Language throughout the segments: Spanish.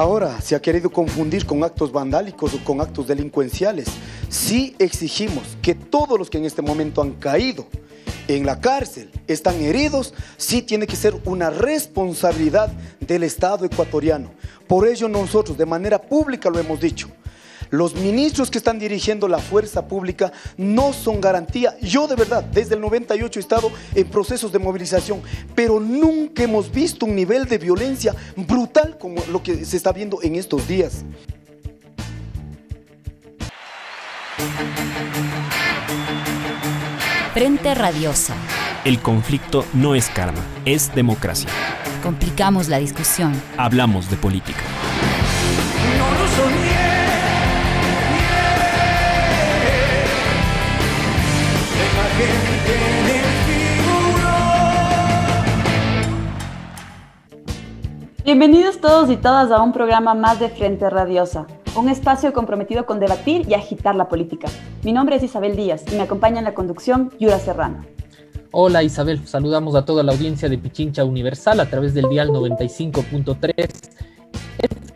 ahora se ha querido confundir con actos vandálicos o con actos delincuenciales. Sí exigimos que todos los que en este momento han caído en la cárcel, están heridos, sí tiene que ser una responsabilidad del Estado ecuatoriano. Por ello nosotros de manera pública lo hemos dicho. Los ministros que están dirigiendo la fuerza pública no son garantía. Yo de verdad, desde el 98 he estado en procesos de movilización, pero nunca hemos visto un nivel de violencia brutal como lo que se está viendo en estos días. Frente Radiosa. El conflicto no es karma, es democracia. Complicamos la discusión. Hablamos de política. Bienvenidos todos y todas a un programa más de Frente Radiosa, un espacio comprometido con debatir y agitar la política. Mi nombre es Isabel Díaz y me acompaña en la conducción Yura Serrano. Hola Isabel, saludamos a toda la audiencia de Pichincha Universal a través del dial 95.3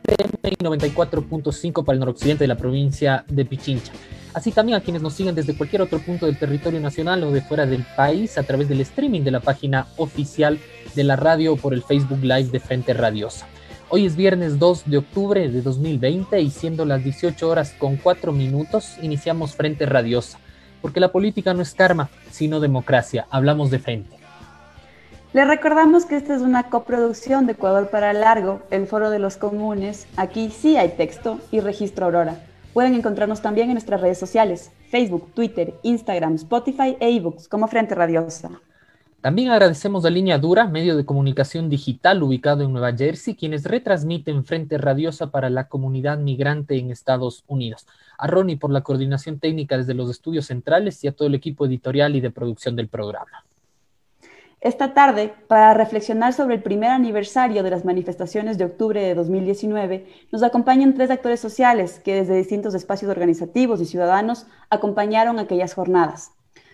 FM y 94.5 para el noroccidente de la provincia de Pichincha. Así también a quienes nos siguen desde cualquier otro punto del territorio nacional o de fuera del país a través del streaming de la página oficial de la radio o por el Facebook Live de Frente Radiosa. Hoy es viernes 2 de octubre de 2020 y siendo las 18 horas con 4 minutos iniciamos Frente Radiosa, porque la política no es karma, sino democracia. Hablamos de frente. Les recordamos que esta es una coproducción de Ecuador para Largo, el Foro de los Comunes. Aquí sí hay texto y registro Aurora. Pueden encontrarnos también en nuestras redes sociales, Facebook, Twitter, Instagram, Spotify e ebooks como Frente Radiosa. También agradecemos a Línea Dura, medio de comunicación digital ubicado en Nueva Jersey, quienes retransmiten Frente Radiosa para la comunidad migrante en Estados Unidos. A Ronnie por la coordinación técnica desde los estudios centrales y a todo el equipo editorial y de producción del programa. Esta tarde, para reflexionar sobre el primer aniversario de las manifestaciones de octubre de 2019, nos acompañan tres actores sociales que desde distintos espacios organizativos y ciudadanos acompañaron aquellas jornadas.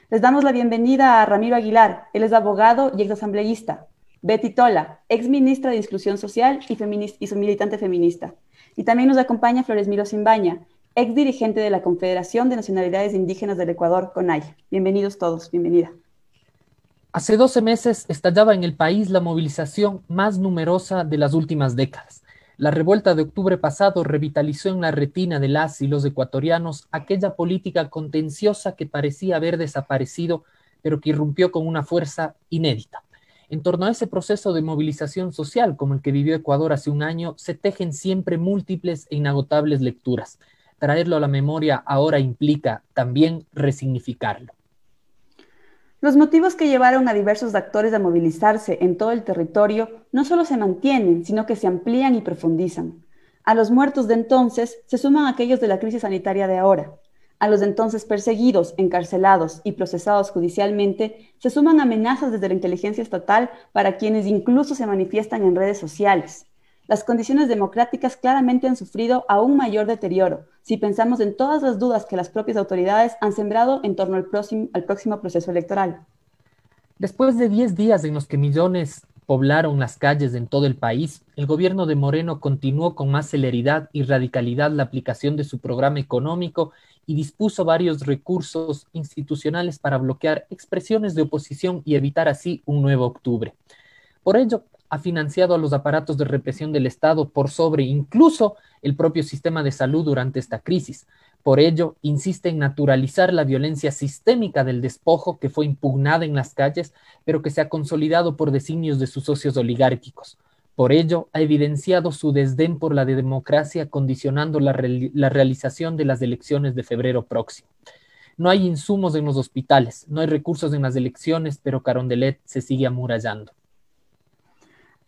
Les damos la bienvenida a Ramiro Aguilar, él es abogado y exasambleísta. Betty Tola, ex ministra de Inclusión Social y, y su militante feminista. Y también nos acompaña Flores Miro Simbaña, ex dirigente de la Confederación de Nacionalidades Indígenas del Ecuador, CONAI. Bienvenidos todos, bienvenida. Hace 12 meses estallaba en el país la movilización más numerosa de las últimas décadas. La revuelta de octubre pasado revitalizó en la retina de las y los ecuatorianos aquella política contenciosa que parecía haber desaparecido, pero que irrumpió con una fuerza inédita. En torno a ese proceso de movilización social como el que vivió Ecuador hace un año, se tejen siempre múltiples e inagotables lecturas. Traerlo a la memoria ahora implica también resignificarlo. Los motivos que llevaron a diversos actores a movilizarse en todo el territorio no solo se mantienen, sino que se amplían y profundizan. A los muertos de entonces se suman aquellos de la crisis sanitaria de ahora. A los de entonces perseguidos, encarcelados y procesados judicialmente se suman amenazas desde la inteligencia estatal para quienes incluso se manifiestan en redes sociales las condiciones democráticas claramente han sufrido aún mayor deterioro si pensamos en todas las dudas que las propias autoridades han sembrado en torno al próximo, al próximo proceso electoral. Después de 10 días en los que millones poblaron las calles en todo el país, el gobierno de Moreno continuó con más celeridad y radicalidad la aplicación de su programa económico y dispuso varios recursos institucionales para bloquear expresiones de oposición y evitar así un nuevo octubre. Por ello, ha financiado a los aparatos de represión del Estado por sobre incluso el propio sistema de salud durante esta crisis. Por ello, insiste en naturalizar la violencia sistémica del despojo que fue impugnada en las calles, pero que se ha consolidado por designios de sus socios oligárquicos. Por ello, ha evidenciado su desdén por la democracia, condicionando la, la realización de las elecciones de febrero próximo. No hay insumos en los hospitales, no hay recursos en las elecciones, pero Carondelet se sigue amurallando.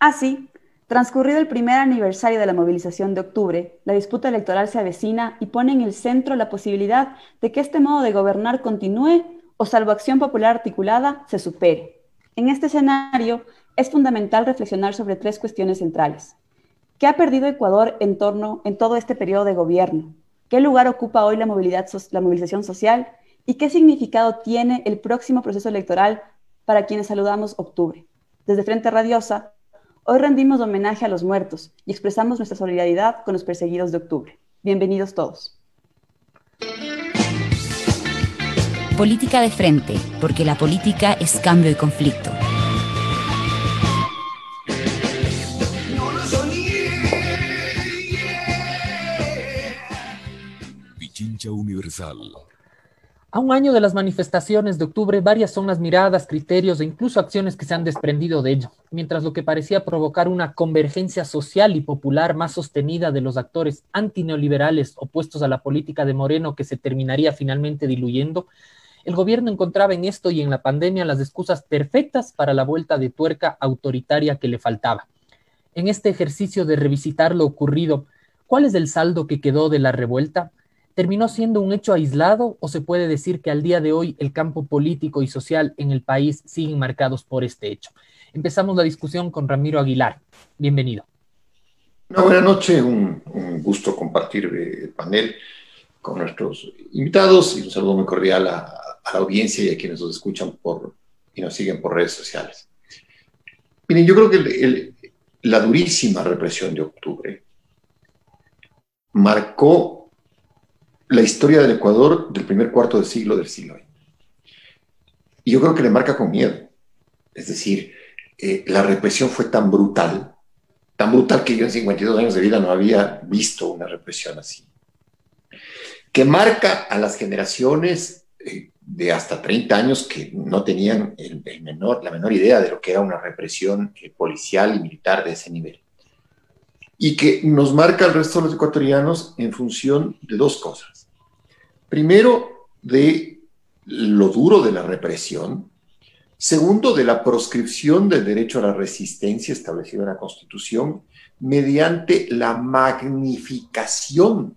Así, transcurrido el primer aniversario de la movilización de octubre, la disputa electoral se avecina y pone en el centro la posibilidad de que este modo de gobernar continúe o, salvo acción popular articulada, se supere. En este escenario, es fundamental reflexionar sobre tres cuestiones centrales. ¿Qué ha perdido Ecuador en todo este periodo de gobierno? ¿Qué lugar ocupa hoy la, la movilización social? ¿Y qué significado tiene el próximo proceso electoral para quienes saludamos octubre? Desde Frente Radiosa, Hoy rendimos homenaje a los muertos y expresamos nuestra solidaridad con los perseguidos de octubre. Bienvenidos todos. Política de frente, porque la política es cambio y conflicto. Pichincha Universal. A un año de las manifestaciones de octubre, varias son las miradas, criterios e incluso acciones que se han desprendido de ello, mientras lo que parecía provocar una convergencia social y popular más sostenida de los actores antineoliberales opuestos a la política de Moreno que se terminaría finalmente diluyendo, el gobierno encontraba en esto y en la pandemia las excusas perfectas para la vuelta de tuerca autoritaria que le faltaba. En este ejercicio de revisitar lo ocurrido, ¿cuál es el saldo que quedó de la revuelta? Terminó siendo un hecho aislado o se puede decir que al día de hoy el campo político y social en el país siguen marcados por este hecho? Empezamos la discusión con Ramiro Aguilar. Bienvenido. Una buena noche, un, gusto compartir el panel con nuestros invitados y un saludo muy cordial a, la audiencia y a quienes nos escuchan por, y nos siguen por redes sociales. Miren, yo creo que la durísima represión de octubre marcó la historia del Ecuador del primer cuarto del siglo del siglo XX. Y yo creo que le marca con miedo. Es decir, eh, la represión fue tan brutal, tan brutal que yo en 52 años de vida no había visto una represión así, que marca a las generaciones eh, de hasta 30 años que no tenían el, menor, la menor idea de lo que era una represión eh, policial y militar de ese nivel. Y que nos marca al resto de los ecuatorianos en función de dos cosas Primero, de lo duro de la represión. Segundo, de la proscripción del derecho a la resistencia establecido en la Constitución mediante la magnificación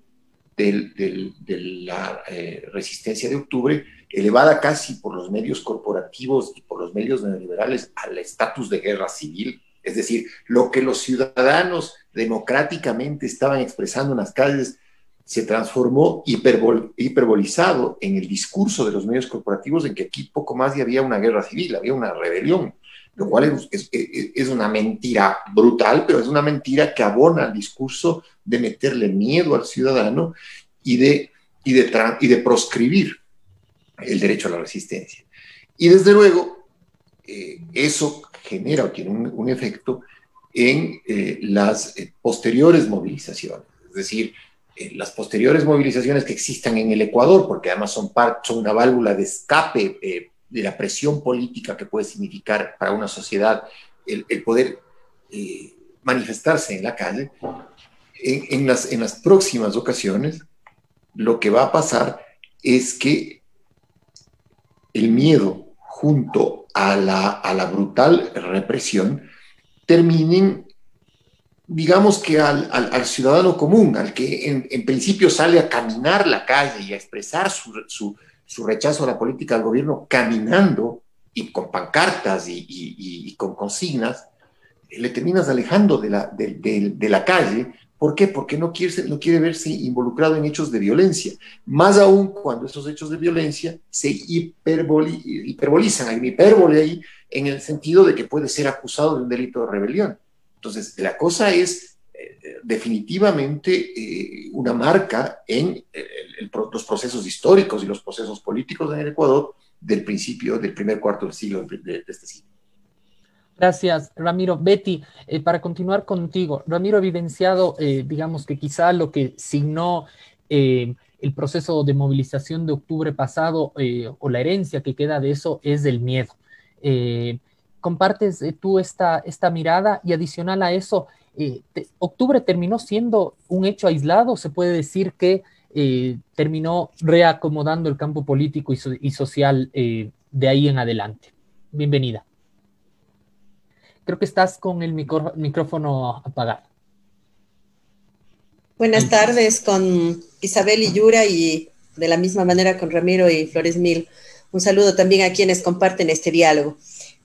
de la eh, resistencia de octubre, elevada casi por los medios corporativos y por los medios neoliberales al estatus de guerra civil, es decir, lo que los ciudadanos democráticamente estaban expresando en las calles se transformó hiperbolizado en el discurso de los medios corporativos en que aquí poco más y había una guerra civil, había una rebelión, lo cual es, una mentira brutal, pero es una mentira que abona al discurso de meterle miedo al ciudadano y de, y de, y de proscribir el derecho a la resistencia. Y desde luego, eh, eso genera o tiene un, efecto en eh, las eh, posteriores movilizaciones. Es decir, las posteriores movilizaciones que existan en el Ecuador, porque además son, son una válvula de escape eh, de la presión política que puede significar para una sociedad el, poder eh, manifestarse en la calle, en, las, en las próximas ocasiones lo que va a pasar es que el miedo junto a la, a la brutal represión terminen digamos que al, ciudadano común, al que en, principio sale a caminar la calle y a expresar su, rechazo a la política del gobierno caminando y con pancartas y, con consignas, le terminas alejando de la, de, la calle. ¿Por qué? Porque no quiere, no quiere verse involucrado en hechos de violencia. Más aún cuando estos hechos de violencia se hiperbolizan, hay una hipérbole ahí, en el sentido de que puede ser acusado de un delito de rebelión. Entonces, la cosa es eh, definitivamente eh, una marca en eh, los procesos históricos y los procesos políticos en el Ecuador del principio, del primer cuarto del siglo de, este siglo. Gracias, Ramiro. Betty, para continuar contigo, Ramiro ha evidenciado, digamos que quizá lo que signó el proceso de movilización de octubre pasado o la herencia que queda de eso es el miedo compartes eh, tú esta, esta mirada y adicional a eso, eh, octubre terminó siendo un hecho aislado, se puede decir que eh, terminó reacomodando el campo político y, social de ahí en adelante. Bienvenida. Creo que estás con el micrófono apagado. Buenas tardes con Isabel y Yura y de la misma manera con Ramiro y Flores Mil. Un saludo también a quienes comparten este diálogo.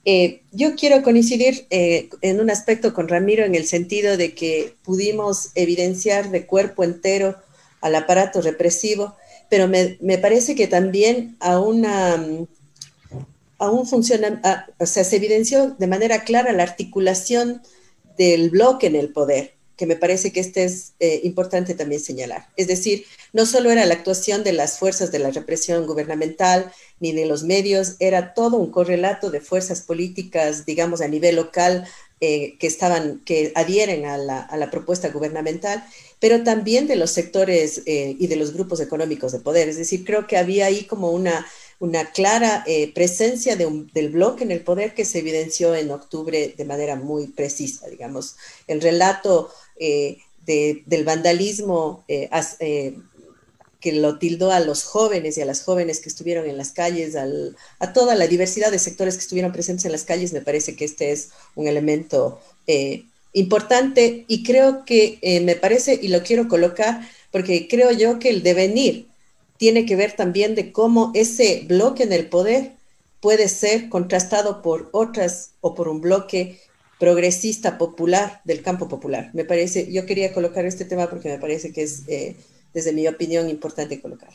Eh, yo quiero coincidir eh, en un aspecto con Ramiro en el sentido de que pudimos evidenciar de cuerpo entero al aparato represivo, pero me, parece que también a una, a un funciona, o sea, se evidenció de manera clara la articulación del bloque en el poder, que me parece que este es eh, importante también señalar. Es decir, no solo era la actuación de las fuerzas de la represión gubernamental ni de los medios, era todo un correlato de fuerzas políticas, digamos, a nivel local, eh, que estaban, que adhieren a la, a la, propuesta gubernamental, pero también de los sectores eh, y de los grupos económicos de poder. Es decir, creo que había ahí como una, una clara eh, presencia del bloque en el poder que se evidenció en octubre de manera muy precisa, digamos. El relato eh, de, del vandalismo que lo tildó a los jóvenes y a las jóvenes que estuvieron en las calles, al, a toda la diversidad de sectores que estuvieron presentes en las calles, me parece que este es un elemento importante y creo que me parece, y lo quiero colocar, porque creo yo que el devenir tiene que ver también de cómo ese bloque en el poder puede ser contrastado por otras o por un bloque progresista popular del campo popular. Me parece, yo quería colocar este tema porque me parece que es, eh, desde mi opinión, importante colocar.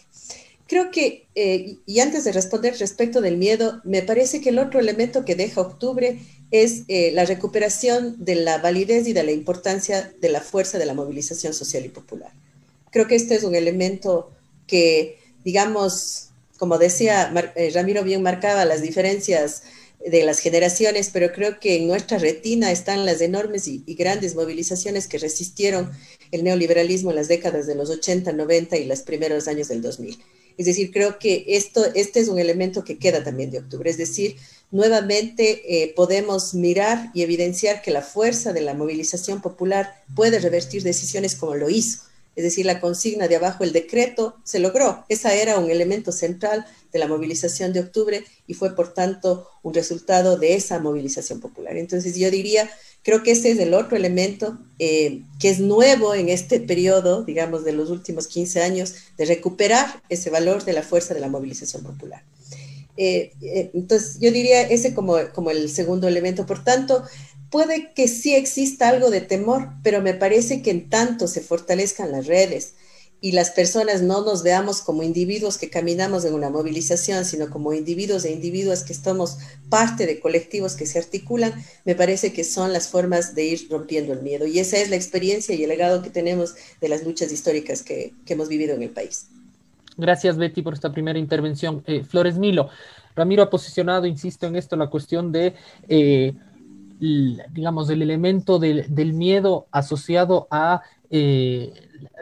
Creo que, eh, y antes de responder respecto del miedo, me parece que el otro elemento que deja octubre es eh, la recuperación de la validez y de la importancia de la fuerza de la movilización social y popular. Creo que este es un elemento que, digamos, como decía eh, Ramiro bien marcaba las diferencias de las generaciones, pero creo que en nuestra retina están las enormes y, grandes movilizaciones que resistieron el neoliberalismo en las décadas de los 80, 90 y los primeros años del 2000. Es decir, creo que esto, este es un elemento que queda también de octubre. Es decir, nuevamente eh, podemos mirar y evidenciar que la fuerza de la movilización popular puede revertir decisiones como lo hizo es decir, la consigna de abajo, el decreto, se logró. Esa era un elemento central de la movilización de octubre y fue, por tanto, un resultado de esa movilización popular. Entonces, yo diría, creo que ese es el otro elemento eh, que es nuevo en este periodo, digamos, de los últimos 15 años, de recuperar ese valor de la fuerza de la movilización popular. Eh, eh, entonces, yo diría ese como, como el segundo elemento. Por tanto, puede que sí exista algo de temor, pero me parece que en tanto se fortalezcan las redes y las personas no nos veamos como individuos que caminamos en una movilización, sino como individuos e individuas que estamos parte de colectivos que se articulan, me parece que son las formas de ir rompiendo el miedo. Y esa es la experiencia y el legado que tenemos de las luchas históricas que, hemos vivido en el país. Gracias, Betty, por esta primera intervención. Eh, Flores Milo, Ramiro ha posicionado, insisto en esto, la cuestión de... Eh, digamos, el elemento del, del miedo asociado a eh,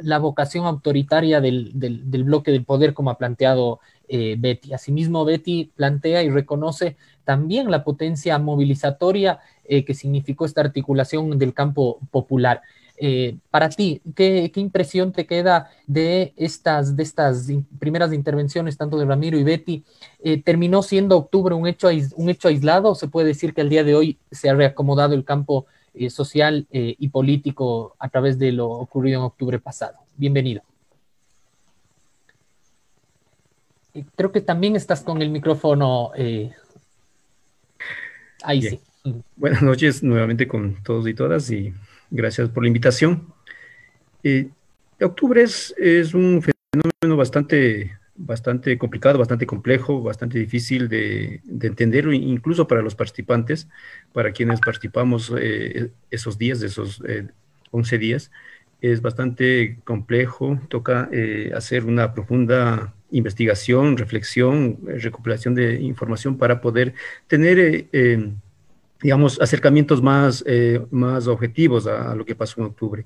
la vocación autoritaria del, del, del, bloque del poder, como ha planteado eh, Betty. Asimismo, Betty plantea y reconoce también la potencia movilizatoria eh, que significó esta articulación del campo popular. Eh, para ti, ¿qué, ¿qué, impresión te queda de estas, de estas primeras intervenciones, tanto de Ramiro y Betty? Eh, ¿Terminó siendo octubre un hecho, un hecho aislado o se puede decir que al día de hoy se ha reacomodado el campo eh, social y político a través de lo ocurrido en octubre pasado? Bienvenido. Creo que también estás con el micrófono. ahí Bien. sí. Buenas noches nuevamente con todos y todas y gracias por la invitación. Eh, octubre es, un fenómeno bastante, bastante complicado, bastante complejo, bastante difícil de, de entender, incluso para los participantes, para quienes participamos eh, esos días, esos eh, 11 días. Es bastante complejo, toca eh, hacer una profunda investigación, reflexión, recopilación de información para poder tener eh, digamos, acercamientos más, eh, más objetivos a, a, lo que pasó en octubre.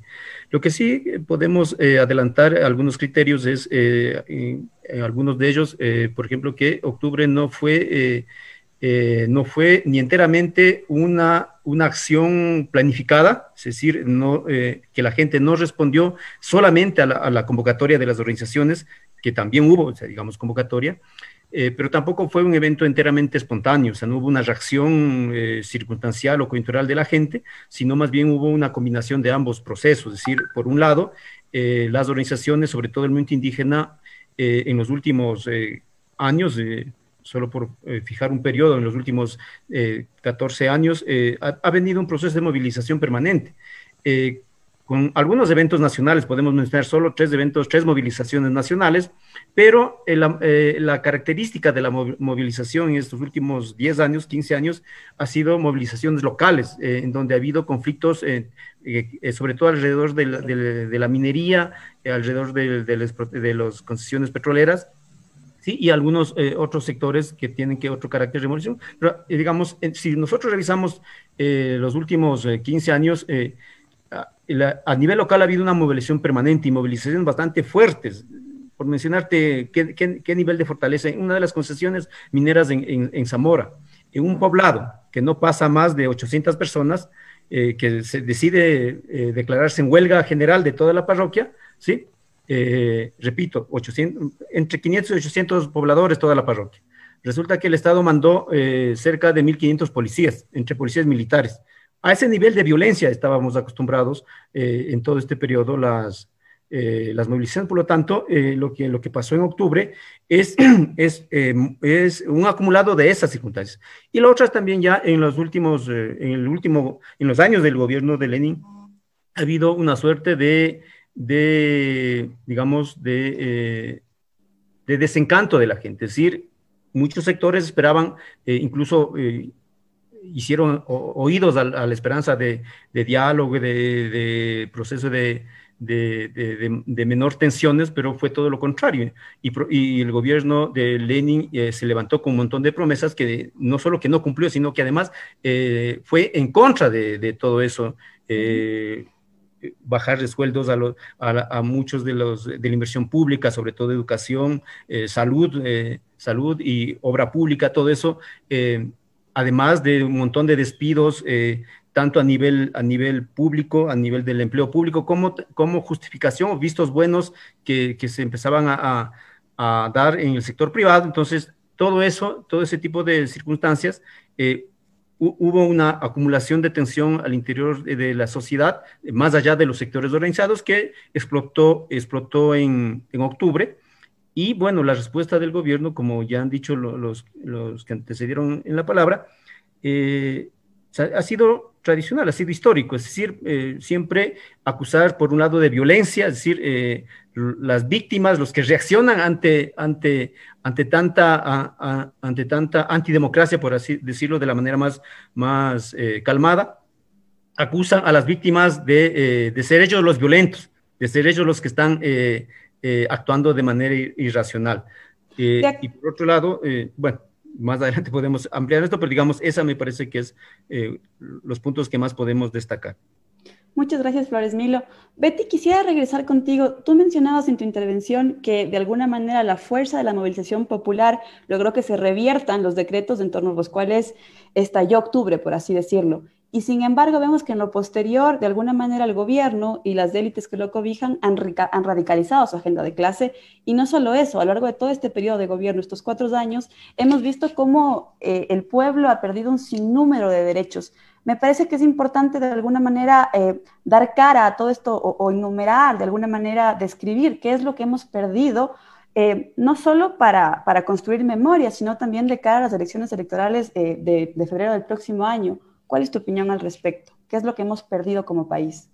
Lo que sí podemos eh, adelantar algunos criterios es, eh, en, en algunos de ellos, eh, por ejemplo, que octubre no fue, eh, no fue ni enteramente una, una acción planificada, es decir, no, que la gente no respondió solamente a la, a la, convocatoria de las organizaciones, que también hubo, o sea, digamos, convocatoria, eh, pero tampoco fue un evento enteramente espontáneo, o sea, no hubo una reacción eh, circunstancial o coyuntural de la gente, sino más bien hubo una combinación de ambos procesos, es decir, por un lado, eh, las organizaciones, sobre todo el movimiento indígena, eh, en los últimos eh, años, solo por fijar un periodo, en los últimos 14 años, ha, ha, venido un proceso de movilización permanente con algunos eventos nacionales, podemos mencionar solo tres eventos, tres movilizaciones nacionales, pero eh, la característica de la movilización en estos últimos 10 años, 15 años, ha sido movilizaciones locales, eh, en donde ha habido conflictos, eh, sobre todo alrededor de la, minería, alrededor de, de las concesiones petroleras, ¿sí? y algunos otros sectores que tienen que otro carácter de movilización. Pero, digamos, si nosotros revisamos los últimos 15 años, a nivel local ha habido una movilización permanente y movilizaciones bastante fuertes. Por mencionarte qué, nivel de fortaleza, una de las concesiones mineras en, Zamora, en un poblado que no pasa más de 800 personas, eh, que se decide eh, declararse en huelga general de toda la parroquia, ¿sí? Eh, repito, 800, entre 500 y 800 pobladores toda la parroquia. Resulta que el Estado mandó cerca de 1.500 policías, entre policías militares, a ese nivel de violencia estábamos acostumbrados eh, en todo este periodo las, eh, las movilizaciones. Por lo tanto, eh, lo, que, lo que pasó en octubre es, es, es, un acumulado de esas circunstancias. Y la otra es también ya en los últimos, en el último, en los años del gobierno de Lenin, ha habido una suerte de, de digamos, de, de desencanto de la gente. Es decir, muchos sectores esperaban incluso hicieron oídos a, la esperanza de, diálogo, de, proceso de, menor tensiones, pero fue todo lo contrario. Y, el gobierno de Lenin eh, se levantó con un montón de promesas que no solo que no cumplió, sino que además eh, fue en contra de, todo eso. Eh, bajar de sueldos a, muchos de los de la inversión pública, sobre todo educación, salud, salud y obra pública, todo eso además de un montón de despidos, eh, tanto a nivel, a nivel público, a nivel del empleo público, como, como justificación vistos buenos que, se empezaban a, dar en el sector privado. Entonces, todo eso, todo ese tipo de circunstancias, eh, hubo una acumulación de tensión al interior de, la sociedad, más allá de los sectores organizados, que explotó, explotó en, en octubre y bueno, la respuesta del gobierno, como ya han dicho los, los que antecedieron en la palabra, eh, ha sido tradicional, ha sido histórico, es decir, eh, siempre acusar por un lado de violencia, es decir, eh, las víctimas, los que reaccionan ante, ante, ante, tanta, ante tanta antidemocracia, por así decirlo de la manera más, más calmada, acusan a las víctimas de, de, ser ellos los violentos, de ser ellos los que están eh, actuando de manera irracional. Eh, y por otro lado, eh, bueno, más adelante podemos ampliar esto, pero digamos, esa me parece que es los puntos que más podemos destacar. Muchas gracias, Flores Milo. Betty, quisiera regresar contigo. Tú mencionabas en tu intervención que de alguna manera la fuerza de la movilización popular logró que se reviertan los decretos en torno a los cuales estalló octubre, por así decirlo. Y sin embargo, vemos que en lo posterior, de alguna manera, el gobierno y las élites que lo cobijan han, han, radicalizado su agenda de clase. Y no solo eso, a lo largo de todo este periodo de gobierno, estos cuatro años, hemos visto cómo eh, el pueblo ha perdido un sinnúmero de derechos. Me parece que es importante de alguna manera eh, dar cara a todo esto o, enumerar, de alguna manera describir qué es lo que hemos perdido eh, no solo para, para, construir memoria, sino también de cara a las elecciones electorales de, de, febrero del próximo año. ¿Cuál es tu opinión al respecto? ¿Qué es lo que hemos perdido como país?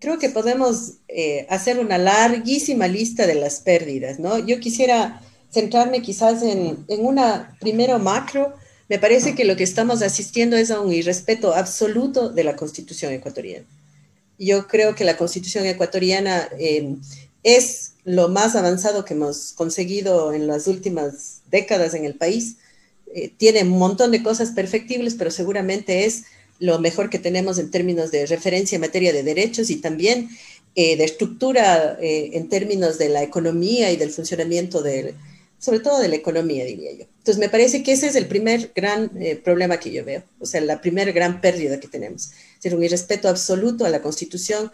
Creo que podemos eh, hacer una larguísima lista de las pérdidas, ¿no? Yo quisiera centrarme quizás en, en una primero macro. Me parece que lo que estamos asistiendo es a un irrespeto absoluto de la constitución ecuatoriana. Yo creo que la constitución ecuatoriana eh, es lo más avanzado que hemos conseguido en las últimas décadas en el país. Eh, tiene un montón de cosas perfectibles, pero seguramente es lo mejor que tenemos en términos de referencia en materia de derechos y también eh, de estructura eh, en términos de la economía y del funcionamiento del, sobre todo de la economía, diría yo. Entonces, me parece que ese es el primer gran problema que yo veo, o sea, la primera gran pérdida que tenemos, es decir, un irrespeto absoluto a la Constitución,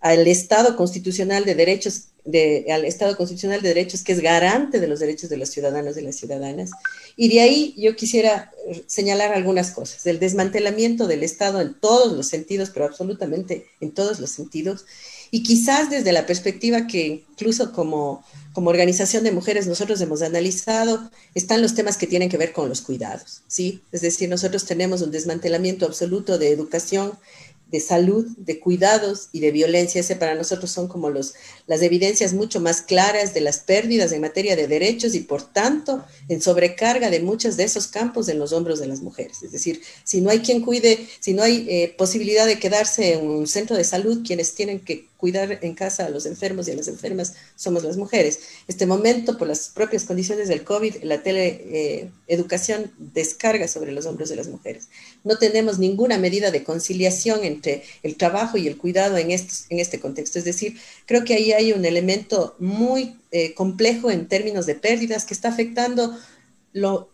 al Estado constitucional de derechos, de, al Estado constitucional de derechos que es garante de los derechos de los ciudadanos y las ciudadanas, Y de ahí yo quisiera señalar algunas cosas. El desmantelamiento del Estado en todos los sentidos, pero absolutamente en todos los sentidos. Y quizás desde la perspectiva que incluso como, como organización de mujeres nosotros hemos analizado, están los temas que tienen que ver con los cuidados, ¿sí? Es decir, nosotros tenemos un desmantelamiento absoluto de educación, de salud, de cuidados y de violencia. Ese para nosotros son como los, las evidencias mucho más claras de las pérdidas en materia de derechos y por tanto en sobrecarga de muchos de esos campos en los hombros de las mujeres. Es decir, si no hay quien cuide, si no hay eh, posibilidad de quedarse en un centro de salud, quienes tienen que cuidar en casa a los enfermos y a las enfermas somos las mujeres. Este momento, por las propias condiciones del COVID, la teleeducación eh, descarga sobre los hombros de las mujeres. No tenemos ninguna medida de conciliación entre el trabajo y el cuidado en este, contexto. Es decir, creo que ahí hay un elemento muy eh, complejo en términos de pérdidas que está afectando lo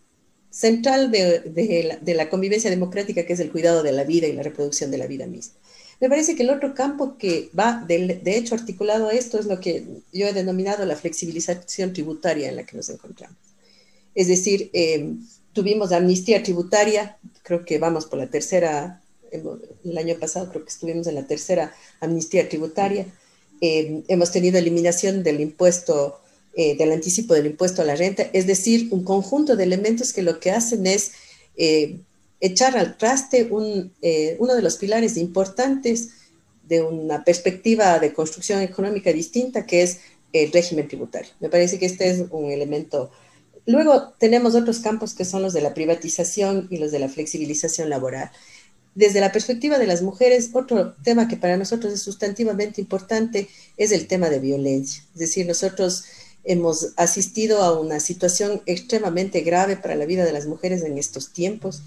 central de la convivencia democrática, que es el cuidado de la vida y la reproducción de la vida misma. Me parece que el otro campo que va, de, hecho, articulado a esto es lo que yo he denominado la flexibilización tributaria en la que nos encontramos. Es decir, eh, tuvimos amnistía tributaria, creo que vamos por la tercera, el año pasado creo que estuvimos en la tercera amnistía tributaria. Eh, hemos tenido eliminación del impuesto, eh, del anticipo del impuesto a la renta, es decir, un conjunto de elementos que lo que hacen es echar al traste eh, uno de los pilares importantes de una perspectiva de construcción económica distinta, que es el régimen tributario. Me parece que este es un elemento. Luego tenemos otros campos que son los de la privatización y los de la flexibilización laboral. Desde la perspectiva de las mujeres, otro tema que para nosotros es sustantivamente importante es el tema de violencia. Es decir, nosotros hemos asistido a una situación extremadamente grave para la vida de las mujeres en estos tiempos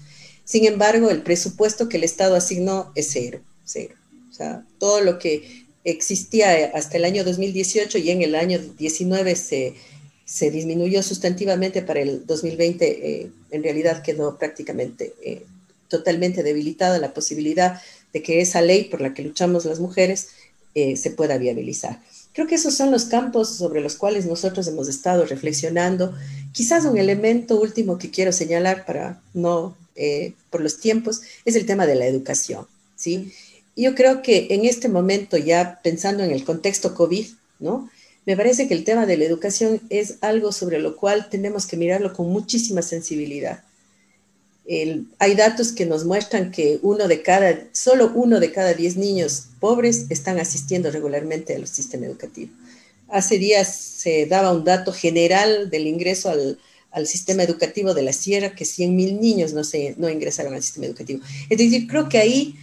sin embargo, el presupuesto que el Estado asignó es cero, cero. O sea, todo lo que existía hasta el año 2018 y en el año 19 se, se disminuyó sustantivamente para el 2020, eh, en realidad quedó prácticamente eh, totalmente debilitada la posibilidad de que esa ley por la que luchamos las mujeres eh, se pueda viabilizar. Creo que esos son los campos sobre los cuales nosotros hemos estado reflexionando. Quizás un elemento último que quiero señalar para no eh, por los tiempos, es el tema de la educación, ¿sí? Yo creo que en este momento, ya pensando en el contexto COVID, ¿no? Me parece que el tema de la educación es algo sobre lo cual tenemos que mirarlo con muchísima sensibilidad. hay datos que nos muestran que uno de cada, solo uno de cada diez niños pobres están asistiendo regularmente al sistema educativo. Hace días se daba un dato general del ingreso al, al sistema educativo de la Sierra, que 100.000 niños no, se, no ingresaron al sistema educativo. Es decir, creo que ahí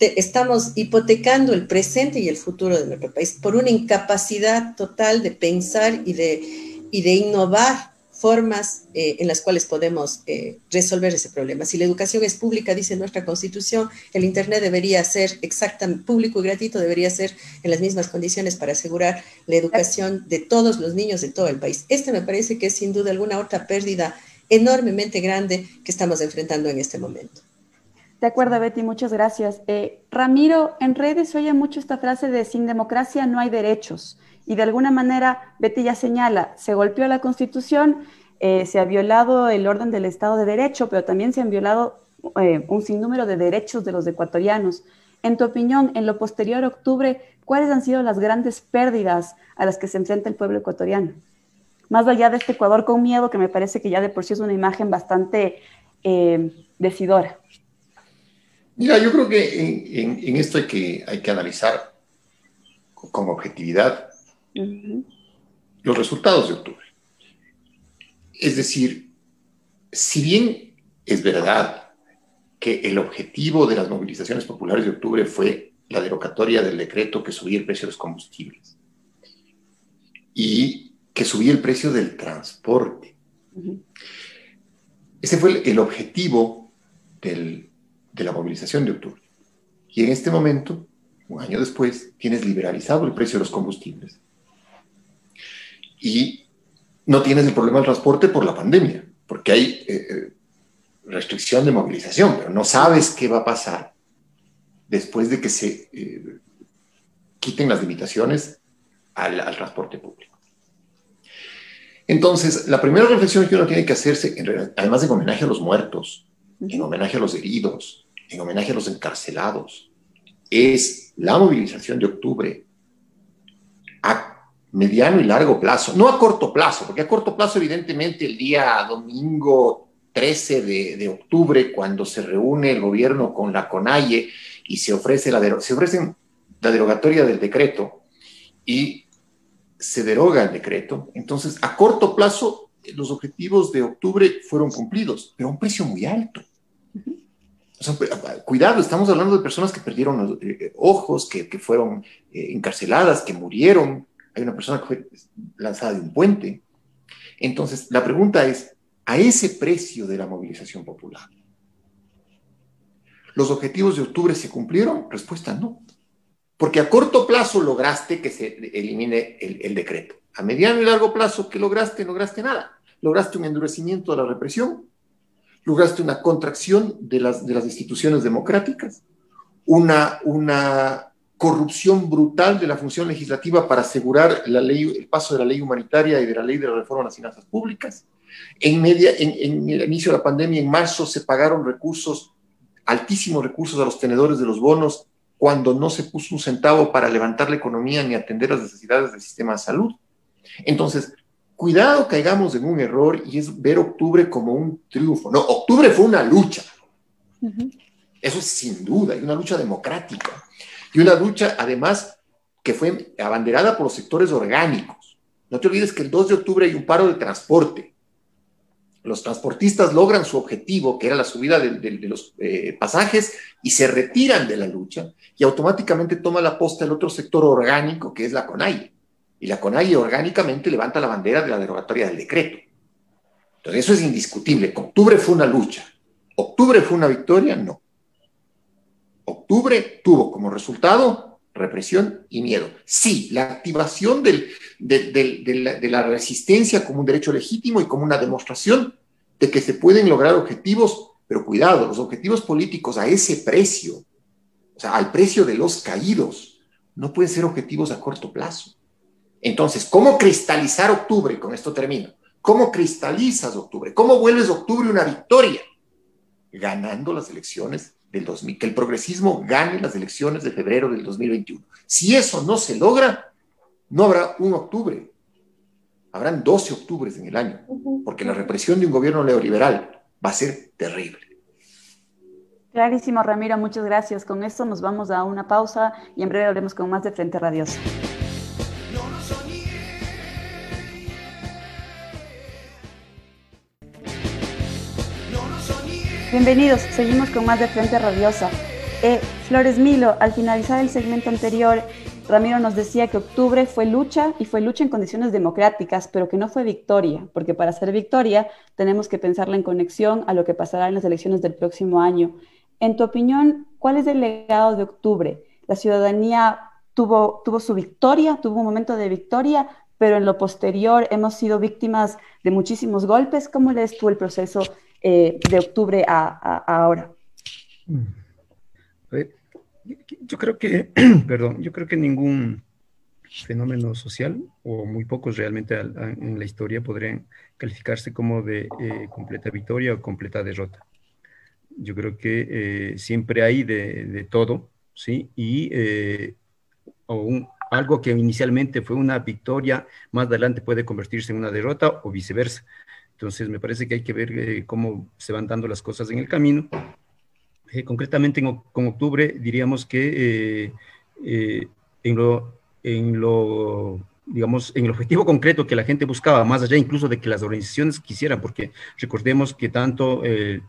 estamos hipotecando el presente y el futuro de nuestro país por una incapacidad total de pensar y de, y de innovar formas eh, en las cuales podemos eh, resolver ese problema. Si la educación es pública, dice nuestra constitución, el Internet debería ser exactamente público y gratuito, debería ser en las mismas condiciones para asegurar la educación de todos los niños de todo el país. Este me parece que es sin duda alguna otra pérdida enormemente grande que estamos enfrentando en este momento. De acuerdo, Betty, muchas gracias. Eh, Ramiro, en redes oye mucho esta frase de sin democracia no hay derechos. Y de alguna manera, Betty ya señala, se golpeó la Constitución, eh, se ha violado el orden del Estado de Derecho, pero también se han violado eh, un sinnúmero de derechos de los ecuatorianos. En tu opinión, en lo posterior a octubre, ¿cuáles han sido las grandes pérdidas a las que se enfrenta el pueblo ecuatoriano? Más allá de este Ecuador con miedo, que me parece que ya de por sí es una imagen bastante eh, decidora. Mira, yo creo que en, esto hay que, hay que analizar con objetividad los resultados de octubre. Es decir, si bien es verdad que el objetivo de las movilizaciones populares de octubre fue la derogatoria del decreto que subía el precio de los combustibles y que subía el precio del transporte. Ese fue el, objetivo de la movilización de octubre. Y en este momento, un año después, tienes liberalizado el precio de los combustibles y no tienes el problema del transporte por la pandemia, porque hay eh, eh, restricción de movilización, pero no sabes qué va a pasar después de que se eh, quiten las limitaciones al, transporte público. Entonces, la primera reflexión que uno tiene que hacerse, además de homenaje a los muertos, en homenaje a los heridos, en homenaje a los encarcelados, es la movilización de octubre mediano y largo plazo, no a corto plazo, porque a corto plazo evidentemente el día domingo 13 de, octubre, cuando se reúne el gobierno con la CONAIE y se ofrece la, se ofrecen la derogatoria del decreto y se deroga el decreto, entonces a corto plazo los objetivos de octubre fueron cumplidos, pero a un precio muy alto. cuidado, estamos hablando de personas que perdieron eh, ojos, que, fueron eh, encarceladas, que murieron. Hay una persona que fue lanzada de un puente. Entonces, la pregunta es, a ese precio de la movilización popular, ¿los objetivos de octubre se cumplieron? Respuesta no. Porque a corto plazo lograste que se elimine el, decreto. A mediano y largo plazo, ¿qué lograste? No lograste nada. Lograste un endurecimiento de la represión, lograste una contracción de las, de las instituciones democráticas, una, una corrupción brutal de la función legislativa para asegurar la ley, el paso de la ley humanitaria y de la ley de la reforma de las finanzas públicas. En, media, en, en el inicio de la pandemia, en marzo, se pagaron recursos, altísimos recursos a los tenedores de los bonos cuando no se puso un centavo para levantar la economía ni atender las necesidades del sistema de salud. Entonces, cuidado caigamos en un error y es ver octubre como un triunfo. No, octubre fue una lucha. Eso es sin duda, y una lucha democrática. Y una lucha, además, que fue abanderada por los sectores orgánicos. No te olvides que el 2 de octubre hay un paro de transporte los transportistas logran su objetivo, que era la subida de, los eh, pasajes, y se retiran de la lucha, y automáticamente toma la posta el otro sector orgánico, que es la CONAIE. Y la CONAIE orgánicamente levanta la bandera de la derogatoria del decreto. Entonces, eso es indiscutible. Octubre fue una lucha. ¿Octubre fue una victoria? No. Octubre tuvo como resultado represión y miedo. Sí, la activación de, la, resistencia como un derecho legítimo y como una demostración de que se pueden lograr objetivos, pero cuidado, los objetivos políticos a ese precio, o sea, al precio de los caídos, no pueden ser objetivos a corto plazo. Entonces, ¿cómo cristalizar octubre? Con esto termino. ¿Cómo cristalizas octubre? ¿Cómo vuelves octubre una victoria? Ganando las elecciones del 2000, que el progresismo gane las elecciones de febrero del 2021. Si eso no se logra, no habrá un octubre, habrán 12 octubres en el año, porque la represión de un gobierno neoliberal va a ser terrible. Clarísimo, Ramiro, muchas gracias. Con esto nos vamos a una pausa y en breve hablemos con más de Frente Radioso. Bienvenidos, seguimos con más de Frente Radiosa. Eh, Flores Milo, al finalizar el segmento anterior, Ramiro nos decía que octubre fue lucha y fue lucha en condiciones democráticas, pero que no fue victoria, porque para ser victoria tenemos que pensarla en conexión a lo que pasará en las elecciones del próximo año. En tu opinión, ¿cuál es el legado de octubre? ¿La ciudadanía tuvo, tuvo su victoria, tuvo un momento de victoria, pero en lo posterior hemos sido víctimas de muchísimos golpes? ¿Cómo lees tú el proceso eh, de octubre a, ahora? Mm. yo creo que, perdón, yo creo que ningún fenómeno social, o muy pocos realmente en la historia, podrían calificarse como de eh, completa victoria o completa derrota. Yo creo que eh, siempre hay de, todo, ¿sí? Y algo que inicialmente fue una victoria, más adelante puede convertirse en una derrota o viceversa. Entonces, me parece que hay que ver eh, cómo se van dando las cosas en el camino. Eh, concretamente, con octubre, diríamos que eh, en, lo, en lo, digamos, en el objetivo concreto que la gente buscaba, más allá incluso de que las organizaciones quisieran, porque recordemos que tanto el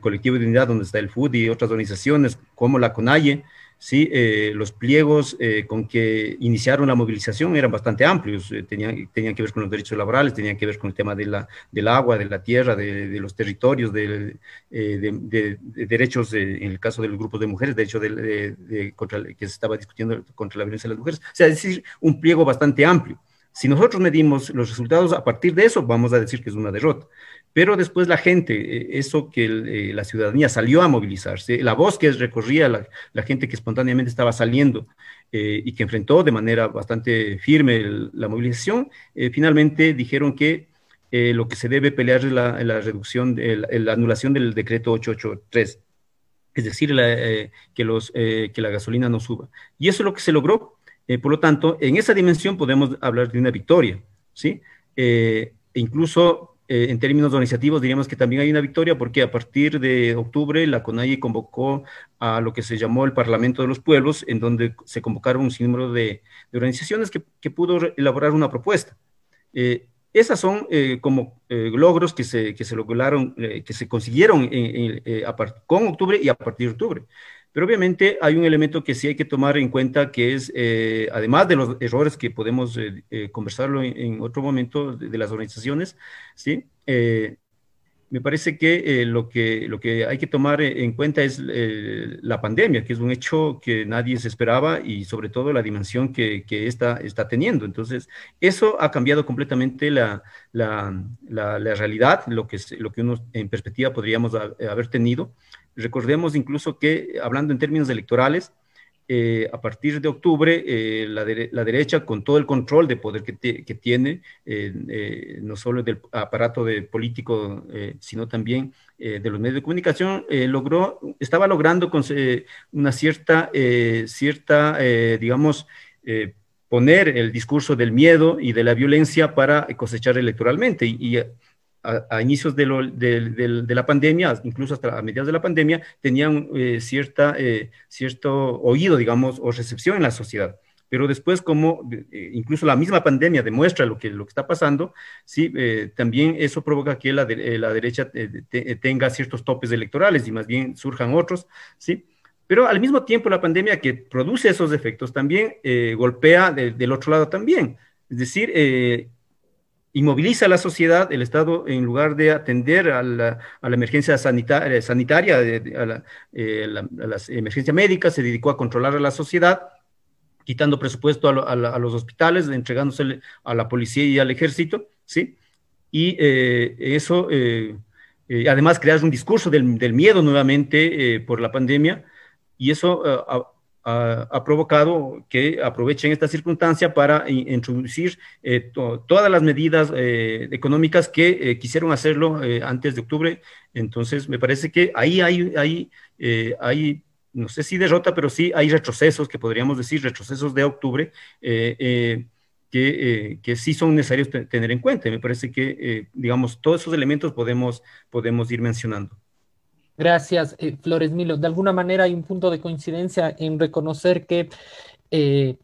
colectivo de unidad donde está el FUD y otras organizaciones como la CONAIE, ¿sí? Eh, los pliegos eh, con que iniciaron la movilización eran bastante amplios, eh, tenían, tenían que ver con los derechos laborales, tenían que ver con el tema de la, del agua, de la tierra, de, los territorios, de, de, derechos, en el caso de los grupos de mujeres, de de, contra, que se estaba discutiendo contra la violencia de las mujeres, o sea, es decir, un pliego bastante amplio. Si nosotros medimos los resultados, a partir de eso vamos a decir que es una derrota. Pero después la gente, eh, eso que eh, la ciudadanía salió a movilizarse, la voz que recorría la, la gente que espontáneamente estaba saliendo eh, y que enfrentó de manera bastante firme la movilización, finalmente dijeron que lo que se debe pelear es la, la reducción, la anulación del decreto 883, es decir, que, los, que la gasolina no suba. Y eso es lo que se logró. por lo tanto, en esa dimensión podemos hablar de una victoria, ¿sí? E incluso eh, en términos organizativos diríamos que también hay una victoria porque a partir de octubre la CONAIE convocó a lo que se llamó el Parlamento de los Pueblos, en donde se convocaron un sinnúmero de, organizaciones que, que, pudo elaborar una propuesta. Eh, esas son eh, como logros que se, que se lograron, que se consiguieron con octubre y a partir de octubre. Pero obviamente hay un elemento que sí hay que tomar en cuenta, que es, eh, además de los errores que podemos eh, eh, conversarlo en, otro momento de, las organizaciones, ¿sí? me parece que, lo que lo que hay que tomar en cuenta es la pandemia, que es un hecho que nadie se esperaba y sobre todo la dimensión que, que esta está teniendo. Entonces, eso ha cambiado completamente la, la, la, la realidad, lo que, lo que uno en perspectiva podríamos haber tenido. Recordemos incluso que, hablando en términos electorales, eh, a partir de octubre, eh, la, derecha, con todo el control de poder que, tiene, eh, no solo del aparato de político, sino también de los medios de comunicación, logró, estaba logrando una cierta, cierta digamos, poner el discurso del miedo y de la violencia para cosechar electoralmente. A, inicios de, la pandemia, incluso hasta a mediados de la pandemia, tenían eh, cierta, eh, cierto oído, digamos, o recepción en la sociedad. Pero después, como eh, incluso la misma pandemia demuestra lo que, lo que está pasando, sí, también eso provoca que la, la derecha tenga ciertos topes electorales y más bien surjan otros, ¿sí? Pero al mismo tiempo la pandemia que produce esos efectos también golpea del otro lado también. Es decir, inmoviliza a la sociedad, el Estado, en lugar de atender a la, emergencia sanitaria, sanitaria a, la, eh, médicas, se dedicó a controlar a la sociedad, quitando presupuesto a, los hospitales, entregándose a la policía y al ejército, ¿sí? Y eh, eso, eh, además, crear un discurso del, del miedo nuevamente por la pandemia, y eso ha, provocado que aprovechen esta circunstancia para introducir eh, todas las medidas eh, económicas que eh, quisieron hacerlo antes de octubre. Entonces, me parece que ahí hay, hay, hay, no sé si derrota, pero sí hay retrocesos, que podríamos decir retrocesos de octubre, que, que, sí son necesarios tener en cuenta. Me parece que, digamos, todos esos elementos podemos, podemos ir mencionando. Gracias, eh, Flores Milo. De alguna manera hay un punto de coincidencia en reconocer que eh,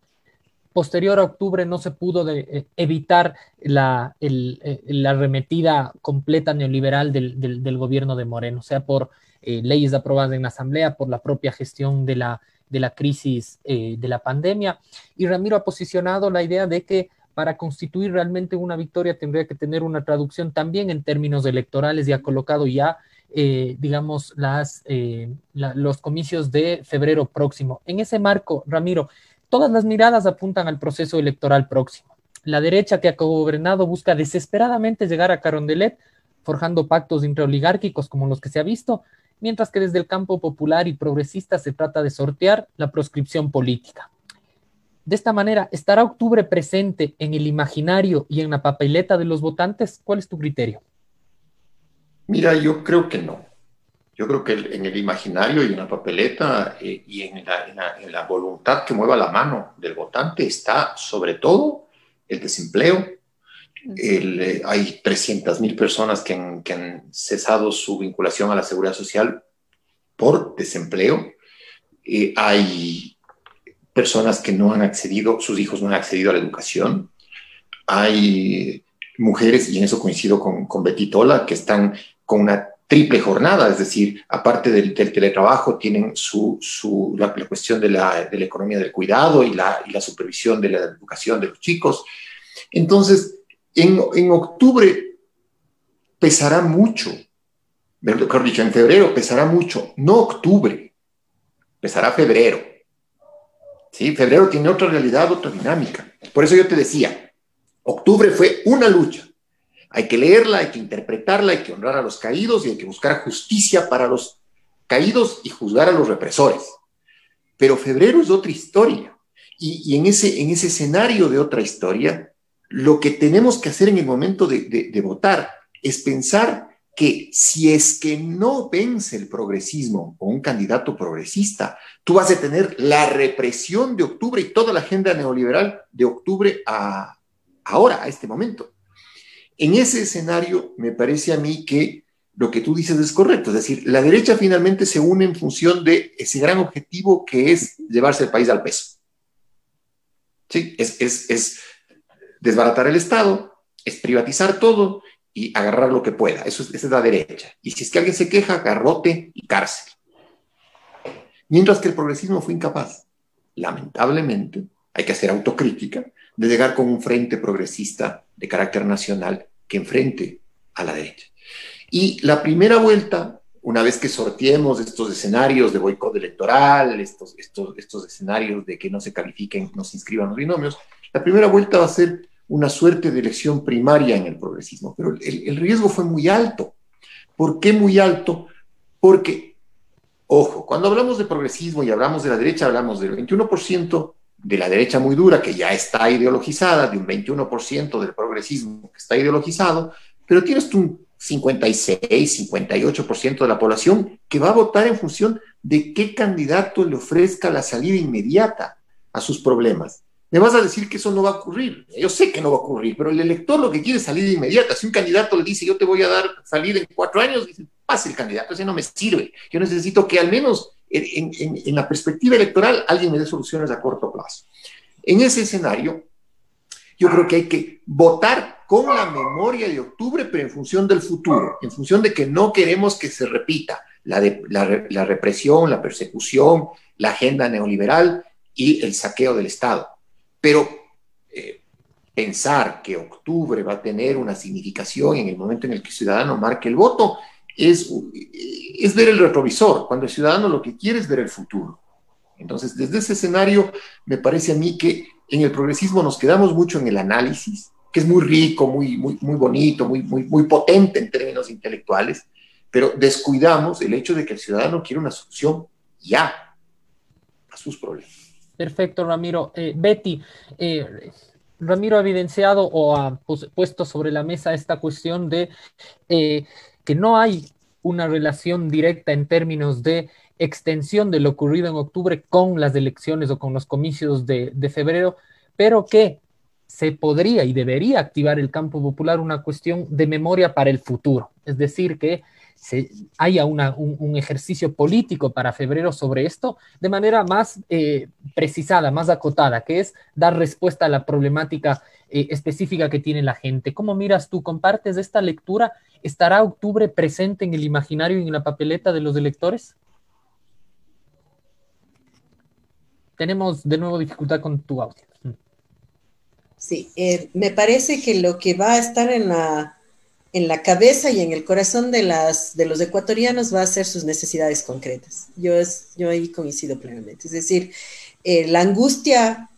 posterior a octubre no se pudo eh, evitar la, la, arremetida completa neoliberal del, gobierno de Moreno, sea por leyes aprobadas en la Asamblea, por la propia gestión de la, de la crisis de la pandemia. Y Ramiro ha posicionado la idea de que para constituir realmente una victoria tendría que tener una traducción también en términos electorales y ha colocado ya eh, digamos, las, eh, los comicios de febrero próximo. En ese marco, Ramiro, todas las miradas apuntan al proceso electoral próximo. La derecha que ha gobernado busca desesperadamente llegar a Carondelet, forjando pactos intraoligárquicos como los que se ha visto, mientras que desde el campo popular y progresista se trata de sortear la proscripción política. De esta manera, ¿estará octubre presente en el imaginario y en la papeleta de los votantes? ¿Cuál es tu criterio? Mira, yo creo que no. Yo creo que en el imaginario y en la papeleta eh, y en la, voluntad que mueva la mano del votante está sobre todo el desempleo. Eh, hay 300.000 personas que han, cesado su vinculación a la seguridad social por desempleo. Eh, hay personas que no han accedido, sus hijos no han accedido a la educación. Hay mujeres, y en eso coincido con, con Betty Tola, que están con una triple jornada, es decir, aparte del, teletrabajo, tienen su, la, cuestión de la, economía del cuidado y la, y la, supervisión de la educación de los chicos. Entonces, en, en octubre pesará mucho, mejor dicho, en febrero pesará mucho, no octubre, pesará febrero. ¿Sí? Febrero tiene otra realidad, otra dinámica. Por eso yo te decía, octubre fue una lucha, Hay que leerla, hay que interpretarla, hay que honrar a los caídos y hay que buscar justicia para los caídos y juzgar a los represores. Pero febrero es otra historia. Y, en, ese, en ese escenario de otra historia, lo que tenemos que hacer en el momento de, de votar es pensar que si es que no vence el progresismo o un candidato progresista, tú vas a tener la represión de octubre y toda la agenda neoliberal de octubre a ahora, a este momento. En ese escenario, me parece a mí que lo que tú dices es correcto, es decir, la derecha finalmente se une en función de ese gran objetivo que es llevarse el país al peso. Sí, es, es desbaratar el Estado, es privatizar todo y agarrar lo que pueda. Eso es, esa es la derecha. Y si es que alguien se queja, garrote y cárcel. Mientras que el progresismo fue incapaz, lamentablemente, hay que hacer autocrítica, de llegar con un frente progresista de carácter nacional que enfrente a la derecha. Y la primera vuelta, una vez que sorteemos estos escenarios de boicot electoral, estos, estos, estos escenarios de que no se califiquen, no se inscriban los binomios, la primera vuelta va a ser una suerte de elección primaria en el progresismo, pero el, riesgo fue muy alto. ¿Por qué muy alto? Porque, ojo, cuando hablamos de progresismo y hablamos de la derecha, hablamos del 21% de la derecha muy dura, que ya está ideologizada, de un 21% del progresismo que está ideologizado, pero tienes un 56, 58% de la población que va a votar en función de qué candidato le ofrezca la salida inmediata a sus problemas. Me vas a decir que eso no va a ocurrir. Yo sé que no va a ocurrir, pero el elector lo que quiere es salida inmediata. Si un candidato le dice, yo te voy a dar salida en cuatro años, dice, pase el candidato, ese no me sirve. Yo necesito que al menos en, la perspectiva electoral alguien me dé soluciones a corto plazo. En ese escenario, yo creo que hay que votar con la memoria de octubre, pero en función del futuro, en función de que no queremos que se repita la, la represión, la persecución, la agenda neoliberal y el saqueo del Estado pero eh, pensar que octubre va a tener una significación en el momento en el que el ciudadano marque el voto es, es ver el retrovisor, cuando el ciudadano lo que quiere es ver el futuro. Entonces, desde ese escenario, me parece a mí que en el progresismo nos quedamos mucho en el análisis, que es muy rico, muy, muy, muy bonito, muy, muy, muy potente en términos intelectuales, pero descuidamos el hecho de que el ciudadano quiere una solución ya a sus problemas. Perfecto, Ramiro. Eh, Betty, eh, Ramiro ha evidenciado o ha puesto sobre la mesa esta cuestión de eh, que no hay una relación directa en términos de extensión de lo ocurrido en octubre con las elecciones o con los comicios de, febrero, pero que se podría y debería activar el campo popular una cuestión de memoria para el futuro. Es decir, que haya un, ejercicio político para febrero sobre esto de manera más eh, precisada, más acotada, que es dar respuesta a la problemática eh, específica que tiene la gente. ¿Cómo miras tú? ¿Compartes esta lectura? ¿Estará octubre presente en el imaginario y en la papeleta de los electores? Tenemos de nuevo dificultad con tu audio. Sí, eh, me parece que lo que va a estar en la en la cabeza y en el corazón de, las, de los ecuatorianos va a ser sus necesidades concretas. Yo, es, yo ahí coincido plenamente. Es decir, eh, la angustia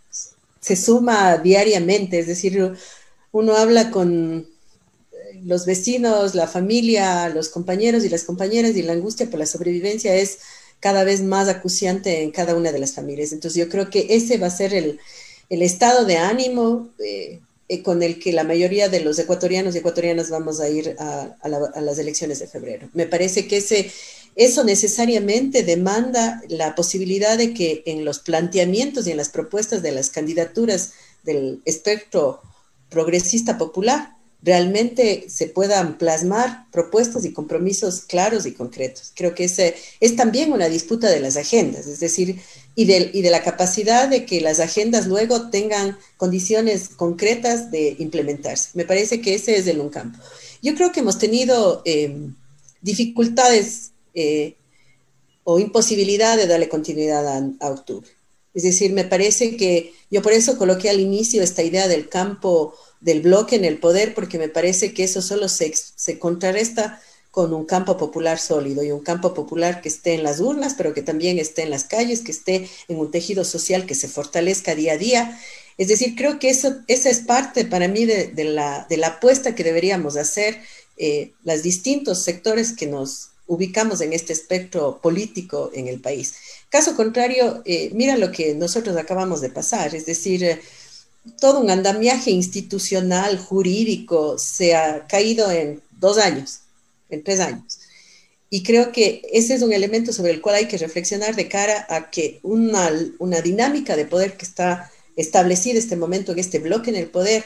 se suma diariamente, es decir, uno habla con los vecinos, la familia, los compañeros y las compañeras y la angustia por la sobrevivencia es cada vez más acuciante en cada una de las familias. Entonces yo creo que ese va a ser el, el estado de ánimo. Eh, eh, con el que la mayoría de los ecuatorianos y ecuatorianas vamos a ir a, las elecciones de febrero. Me parece que ese, eso necesariamente demanda la posibilidad de que en los planteamientos y en las propuestas de las candidaturas del espectro progresista popular realmente se puedan plasmar propuestas y compromisos claros y concretos. Creo que ese es también una disputa de las agendas, es decir, y de, y de la capacidad de que las agendas luego tengan condiciones concretas de implementarse. Me parece que ese es el un campo. Yo creo que hemos tenido em, dificultades eh, o imposibilidad de darle continuidad a, octubre. Es decir, me parece que yo por eso coloqué al inicio esta idea del campo del bloque en el poder, porque me parece que eso solo se, se contrarresta con un campo popular sólido y un campo popular que esté en las urnas, pero que también esté en las calles, que esté en un tejido social que se fortalezca día a día. Es decir, creo que eso, esa es parte para mí de, la, de la, apuesta que deberíamos hacer eh, los distintos sectores que nos ubicamos en este espectro político en el país. Caso contrario, eh, mira lo que nosotros acabamos de pasar, es decir, eh, todo un andamiaje institucional, jurídico, se ha caído en dos años, en tres años. Y creo que ese es un elemento sobre el cual hay que reflexionar de cara a que una, una dinámica de poder que está establecida este momento en este bloque en el poder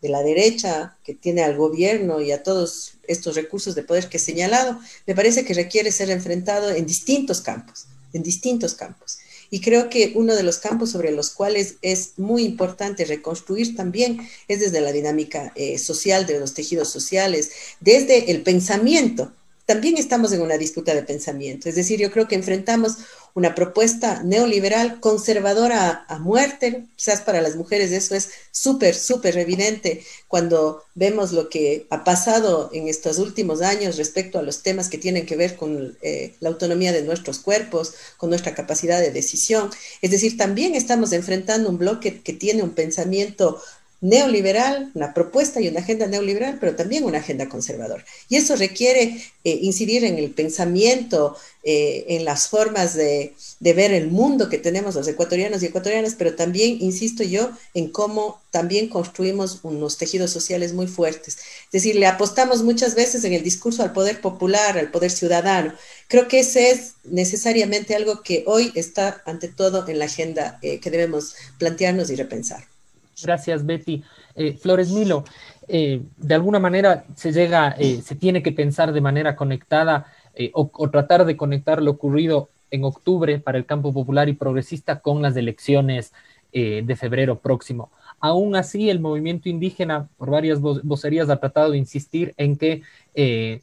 de la derecha que tiene al gobierno y a todos estos recursos de poder que he señalado, me parece que requiere ser enfrentado en distintos campos, en distintos campos. Y creo que uno de los campos sobre los cuales es muy importante reconstruir también es desde la dinámica eh, social, de los tejidos sociales, desde el pensamiento. También estamos en una disputa de pensamiento. Es decir, yo creo que enfrentamos una propuesta neoliberal conservadora a, muerte. Quizás para las mujeres eso es súper, súper evidente cuando vemos lo que ha pasado en estos últimos años respecto a los temas que tienen que ver con eh, la autonomía de nuestros cuerpos, con nuestra capacidad de decisión. Es decir, también estamos enfrentando un bloque que tiene un pensamiento neoliberal, una propuesta y una agenda neoliberal, pero también una agenda conservadora. Y eso requiere eh, incidir en el pensamiento, eh, en las formas de, ver el mundo que tenemos los ecuatorianos y ecuatorianas, pero también, insisto yo, en cómo también construimos unos tejidos sociales muy fuertes. Es decir, le apostamos muchas veces en el discurso al poder popular, al poder ciudadano. Creo que ese es necesariamente algo que hoy está ante todo en la agenda eh, que debemos plantearnos y repensar. Gracias, Betty. Eh, Flores Milo, eh, de alguna manera se llega, eh, se tiene que pensar de manera conectada o, tratar de conectar lo ocurrido en octubre para el campo popular y progresista con las elecciones de febrero próximo. Aún así, el movimiento indígena, por varias vocerías, ha tratado de insistir en que,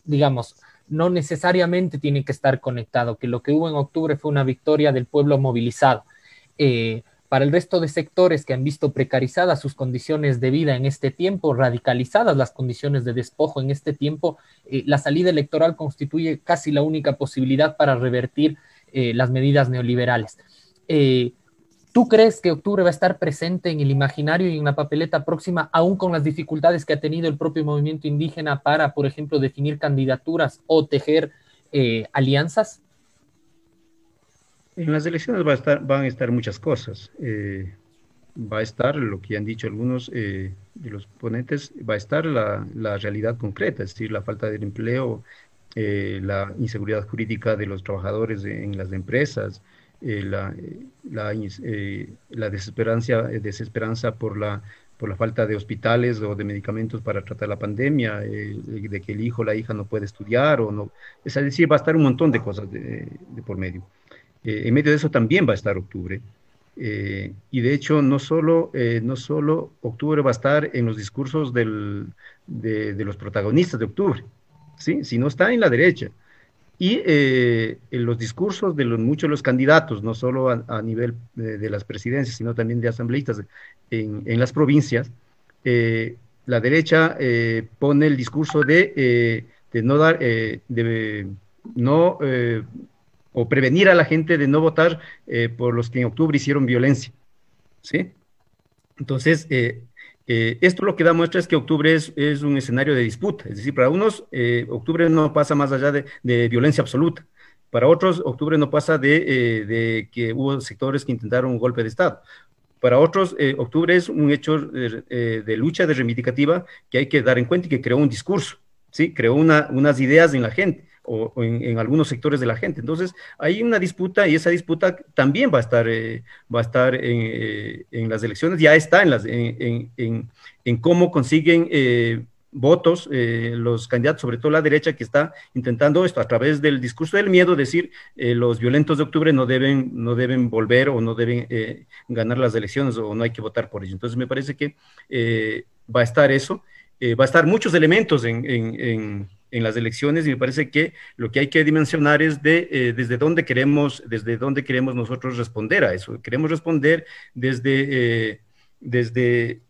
digamos, no necesariamente tiene que estar conectado, que lo que hubo en octubre fue una victoria del pueblo movilizado. Para el resto de sectores que han visto precarizadas sus condiciones de vida en este tiempo, radicalizadas las condiciones de despojo en este tiempo, eh, la salida electoral constituye casi la única posibilidad para revertir eh, las medidas neoliberales. Eh, ¿Tú crees que octubre va a estar presente en el imaginario y en la papeleta próxima, aún con las dificultades que ha tenido el propio movimiento indígena para, por ejemplo, definir candidaturas o tejer alianzas? En las elecciones va a estar, van a estar muchas cosas. Eh, va a estar lo que han dicho algunos eh, de los ponentes, va a estar la, realidad concreta, es decir, la falta de empleo, eh, la inseguridad jurídica de los trabajadores en las empresas, la, la, la, desesperanza, desesperanza por la, por la falta de hospitales o de medicamentos para tratar la pandemia, de que el hijo o la hija no puede estudiar o no. Es decir, va a estar un montón de cosas de, de por medio. Eh, en medio de eso también va a estar octubre. Eh, y de hecho, no solo, eh, no solo octubre va a estar en los discursos del, de, los protagonistas de octubre, ¿sí? sino está en la derecha. Y en los discursos de los, muchos de los candidatos, no solo a, nivel de, las presidencias, sino también de asambleístas en, en las provincias, la derecha pone el discurso de, de no dar, de no o prevenir a la gente de no votar eh, por los que en octubre hicieron violencia. ¿Sí? Entonces, eh, eh, esto lo que da muestra es que octubre es, un escenario de disputa. Es decir, para unos, octubre no pasa más allá de, violencia absoluta. Para otros, octubre no pasa de, que hubo sectores que intentaron un golpe de Estado. Para otros, octubre es un hecho de, lucha de reivindicativa que hay que dar en cuenta y que creó un discurso, ¿sí? creó una, unas ideas en la gente o, en, algunos sectores de la gente. Entonces, hay una disputa y esa disputa también va a estar, eh, va a estar eh, en, las elecciones, ya está en, las, en, cómo consiguen eh, votos los candidatos, sobre todo la derecha, que está intentando esto a través del discurso del miedo, decir los violentos de octubre no deben, no deben volver o no deben ganar las elecciones o no hay que votar por ellos. Entonces, me parece que va a estar eso. va a estar muchos elementos en, en las elecciones y me parece que lo que hay que dimensionar es de eh, desde dónde queremos, desde dónde queremos nosotros responder a eso. Queremos responder desde, eh, desde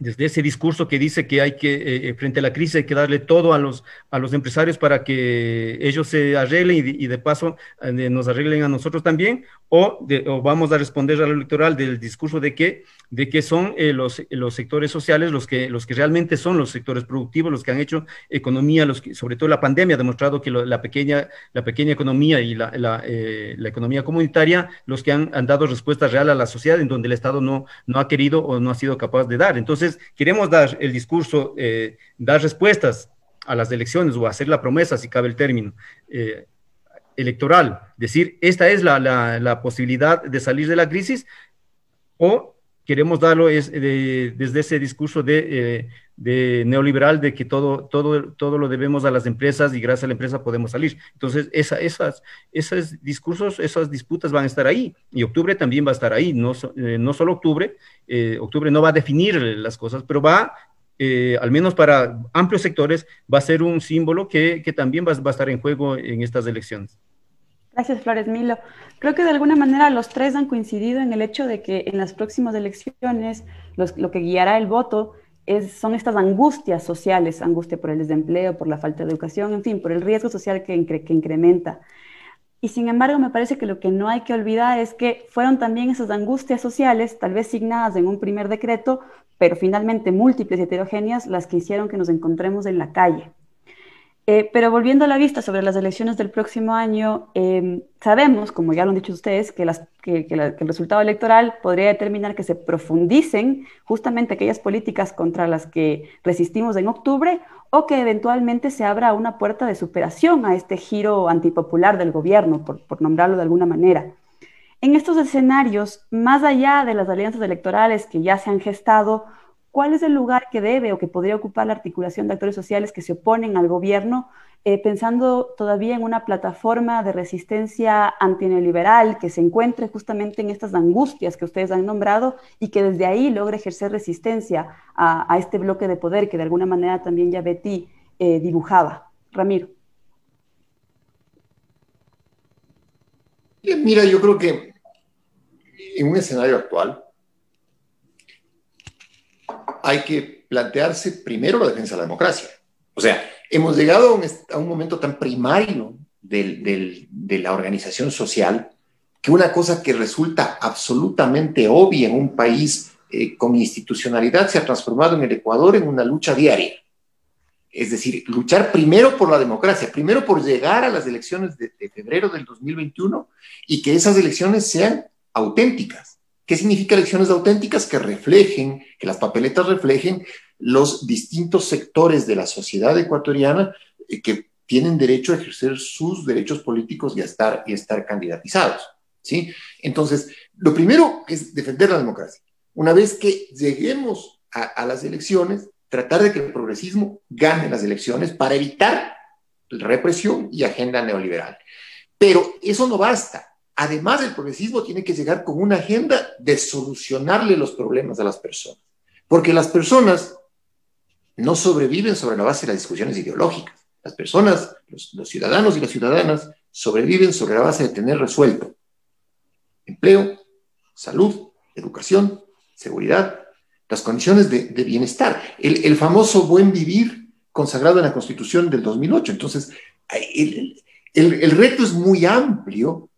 desde ese discurso que dice que hay que, eh, eh, frente a la crisis, hay que darle todo a los, a los empresarios para que ellos se arreglen y, de paso eh, nos arreglen a nosotros también, o, o, vamos a responder al electoral del discurso de que, de que son los, los sectores sociales los que, los que realmente son los sectores productivos, los que han hecho economía, los que, sobre todo la pandemia ha demostrado que la, pequeña, la pequeña economía y la, la, la economía comunitaria, los que han, han, dado respuesta real a la sociedad en donde el Estado no, no ha querido o no ha sido capaz de dar. Entonces, queremos dar el discurso, eh, dar respuestas a las elecciones o hacer la promesa, si cabe el término, eh, electoral, decir, esta es la, posibilidad de salir de la crisis, o queremos darlo es, desde ese discurso de, eh, neoliberal de que todo, todo, todo lo debemos a las empresas y gracias a la empresa podemos salir. Entonces, esa, esas, esos discursos, esas disputas van a estar ahí y octubre también va a estar ahí, no, no solo octubre, eh, octubre no va a definir las cosas, pero va, eh, al menos para amplios sectores, va a ser un símbolo que, también va, a estar en juego en estas elecciones. Gracias, Flores Milo. Creo que de alguna manera los tres han coincidido en el hecho de que en las próximas elecciones lo que guiará el voto son estas angustias sociales, angustia por el desempleo, por la falta de educación, en fin, por el riesgo social que, que incrementa. Y sin embargo, me parece que lo que no hay que olvidar es que fueron también esas angustias sociales, tal vez signadas en un primer decreto, pero finalmente múltiples y heterogéneas, las que hicieron que nos encontremos en la calle. Eh, pero volviendo a la vista sobre las elecciones del próximo año, em, sabemos, como ya lo han dicho ustedes, que, el resultado electoral podría determinar que se profundicen justamente aquellas políticas contra las que resistimos en octubre o que eventualmente se abra una puerta de superación a este giro antipopular del gobierno, por, por nombrarlo de alguna manera. En estos escenarios, más allá de las alianzas electorales que ya se han gestado, ¿Cuál es el lugar que debe o que podría ocupar la articulación de actores sociales que se oponen al gobierno, eh, pensando todavía en una plataforma de resistencia antineoliberal que se encuentre justamente en estas angustias que ustedes han nombrado y que desde ahí logre ejercer resistencia a, este bloque de poder que de alguna manera también ya Betty eh, dibujaba? Ramiro. Mira, yo creo que en un escenario actual, hay que plantearse primero la defensa de la democracia. O sea, hemos llegado a un, momento tan primario de la organización social que una cosa que resulta absolutamente obvia en un país eh, con institucionalidad se ha transformado en el Ecuador en una lucha diaria. Es decir, luchar primero por la democracia, primero por llegar a las elecciones de febrero del 2021 y que esas elecciones sean auténticas ¿Qué significa elecciones auténticas? Que reflejen, que las papeletas reflejen los distintos sectores de la sociedad ecuatoriana eh, que tienen derecho a ejercer sus derechos políticos y a estar, y estar candidatizados. ¿sí? Entonces, lo primero es defender la democracia. Una vez que lleguemos a, a las elecciones, tratar de que el progresismo gane las elecciones para evitar represión y agenda neoliberal. Pero eso no basta además el progresismo tiene que llegar con una agenda de solucionarle los problemas a las personas, porque las personas no sobreviven sobre la base de las discusiones ideológicas. Las personas, los, ciudadanos y las ciudadanas, sobreviven sobre la base de tener resuelto empleo, salud, educación, seguridad, las condiciones de, bienestar, el, famoso buen vivir consagrado en la Constitución del 2008. Entonces, el reto es muy amplio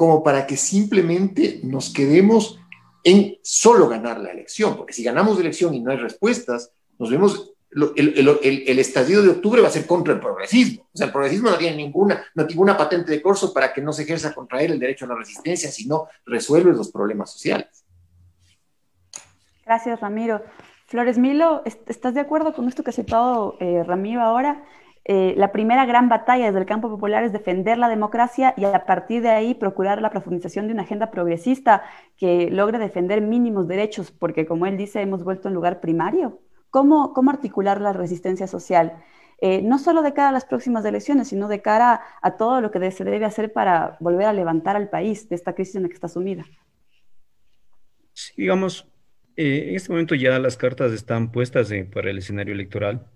como para que simplemente nos quedemos en solo ganar la elección, porque si ganamos elección y no hay respuestas, nos vemos, el, estallido de octubre va a ser contra el progresismo. O sea, el progresismo no tiene ninguna, no ninguna patente de corso para que no se ejerza contra él el derecho a la resistencia, sino resuelve los problemas sociales. Gracias, Ramiro. Flores Milo, ¿estás de acuerdo con esto que ha citado eh, Ramiro ahora? Eh, la primera gran batalla desde el campo popular es defender la democracia y a partir de ahí procurar la profundización de una agenda progresista que logre defender mínimos derechos, porque como él dice, hemos vuelto en lugar primario. ¿Cómo, cómo articular la resistencia social? Eh, no solo de cara a las próximas elecciones, sino de cara a todo lo que se debe hacer para volver a levantar al país de esta crisis en la que está sumida. Sí, digamos, eh, en este momento ya las cartas están puestas para el escenario electoral.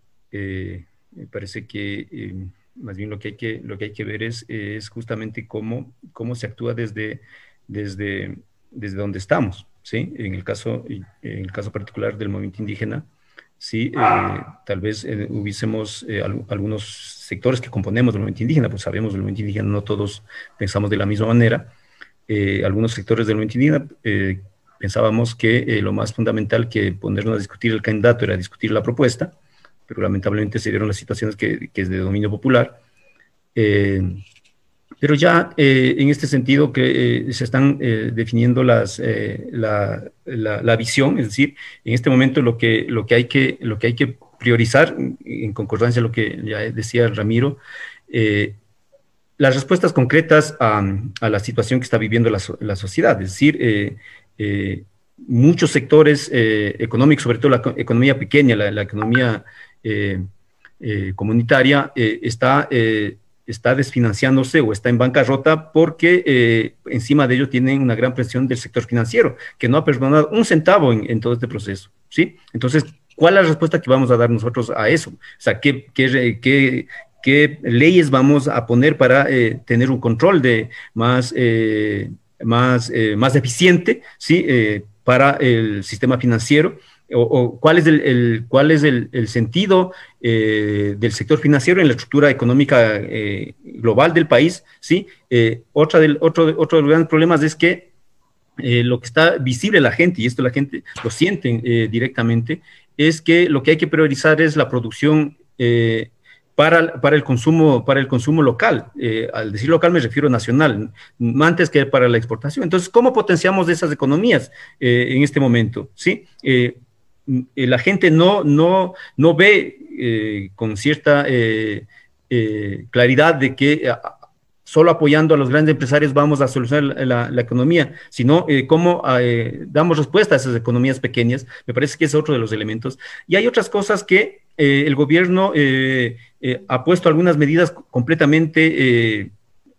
Me parece que eh, más bien lo que hay que, lo que, hay que ver es, es justamente cómo, cómo se actúa desde, desde, desde donde estamos, ¿sí? En el caso, en el caso particular del movimiento indígena, sí, eh, tal vez eh, hubiésemos eh, algunos sectores que componemos del movimiento indígena, pues sabemos del movimiento indígena no todos pensamos de la misma manera. algunos sectores del movimiento indígena pensábamos que lo más fundamental que ponernos a discutir el candidato era discutir la propuesta, pero lamentablemente se dieron las situaciones que, que es de dominio popular. Pero ya eh, en este sentido que eh, se están eh, definiendo las, la, la, visión, es decir, en este momento lo que, lo que, hay, que, lo que hay que priorizar, en concordancia a lo que ya decía Ramiro, las respuestas concretas a, a, la situación que está viviendo la, la sociedad, es decir, muchos sectores económicos, sobre todo la economía pequeña, la, la economía comunitaria, está está desfinanciándose o está en bancarrota porque eh, encima de ello tienen una gran presión del sector financiero, que no ha perdonado un centavo en, todo este proceso, ¿sí? Entonces, ¿cuál es la respuesta que vamos a dar nosotros a eso? O sea, ¿qué, qué, qué, leyes vamos a poner para eh, tener un control de más, eh, más, más eficiente, ¿sí? para el sistema financiero o, cuál es el, sentido eh, del sector financiero en la estructura económica eh, global del país, ¿sí? Eh, otra otro, de los grandes problemas es que lo que está visible a la gente, y esto la gente lo siente directamente, es que lo que hay que priorizar es la producción para, el consumo, para el consumo local. al decir local me refiero nacional, antes que para la exportación. Entonces, ¿cómo potenciamos esas economías en este momento? ¿Sí? La gente no, no, no ve eh, con cierta eh, claridad de que solo apoyando a los grandes empresarios vamos a solucionar la, economía, sino cómo damos respuesta a esas economías pequeñas. Me parece que es otro de los elementos. Y hay otras cosas que el gobierno ha puesto algunas medidas completamente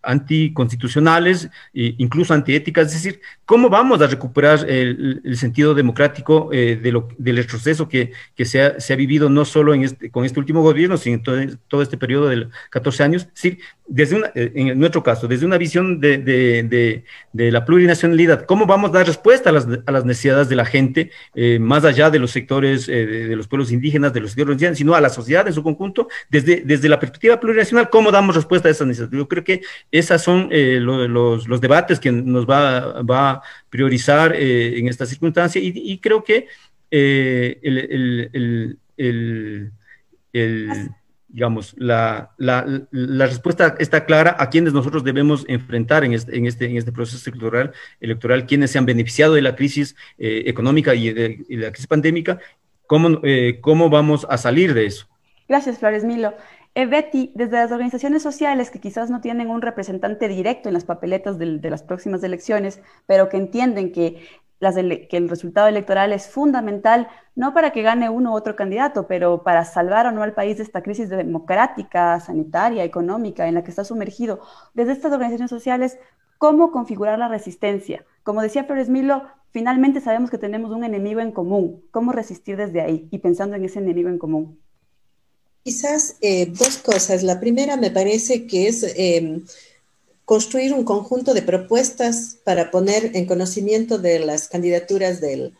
anticonstitucionales, e incluso antiéticas, es decir, ¿cómo vamos a recuperar el, sentido democrático eh, de lo, del retroceso que, que se, ha, vivido no solo en este, con este último gobierno, sino en todo, este periodo de 14 años? Es decir, desde una, eh, en nuestro caso, desde una visión de, la plurinacionalidad, ¿cómo vamos a dar respuesta a las, a las necesidades de la gente, eh, más allá de los sectores de, los pueblos indígenas, de los sectores indígenas, sino a la sociedad en su conjunto, desde, desde la perspectiva plurinacional, ¿cómo damos respuesta a esas necesidades? Yo creo que esas son eh, los, los, debates que nos va, va a priorizar en esta circunstancia y, creo que el, el, el digamos, la, la, la, respuesta está clara a quienes nosotros debemos enfrentar en este, en este, en este proceso electoral, electoral, quienes se han beneficiado de la crisis eh, económica y de, la crisis pandémica, cómo, eh, cómo vamos a salir de eso. Gracias, Flores Milo. Eh, Betty, desde las organizaciones sociales que quizás no tienen un representante directo en las papeletas de, las próximas elecciones, pero que entienden que que el resultado electoral es fundamental, no para que gane uno u otro candidato, pero para salvar o no al país de esta crisis democrática, sanitaria, económica en la que está sumergido. Desde estas organizaciones sociales, ¿cómo configurar la resistencia? Como decía Flores Milo, finalmente sabemos que tenemos un enemigo en común. ¿Cómo resistir desde ahí y pensando en ese enemigo en común? Quizás eh, dos cosas. La primera me parece que es... Em, construir un conjunto de propuestas para poner en conocimiento de las candidaturas del,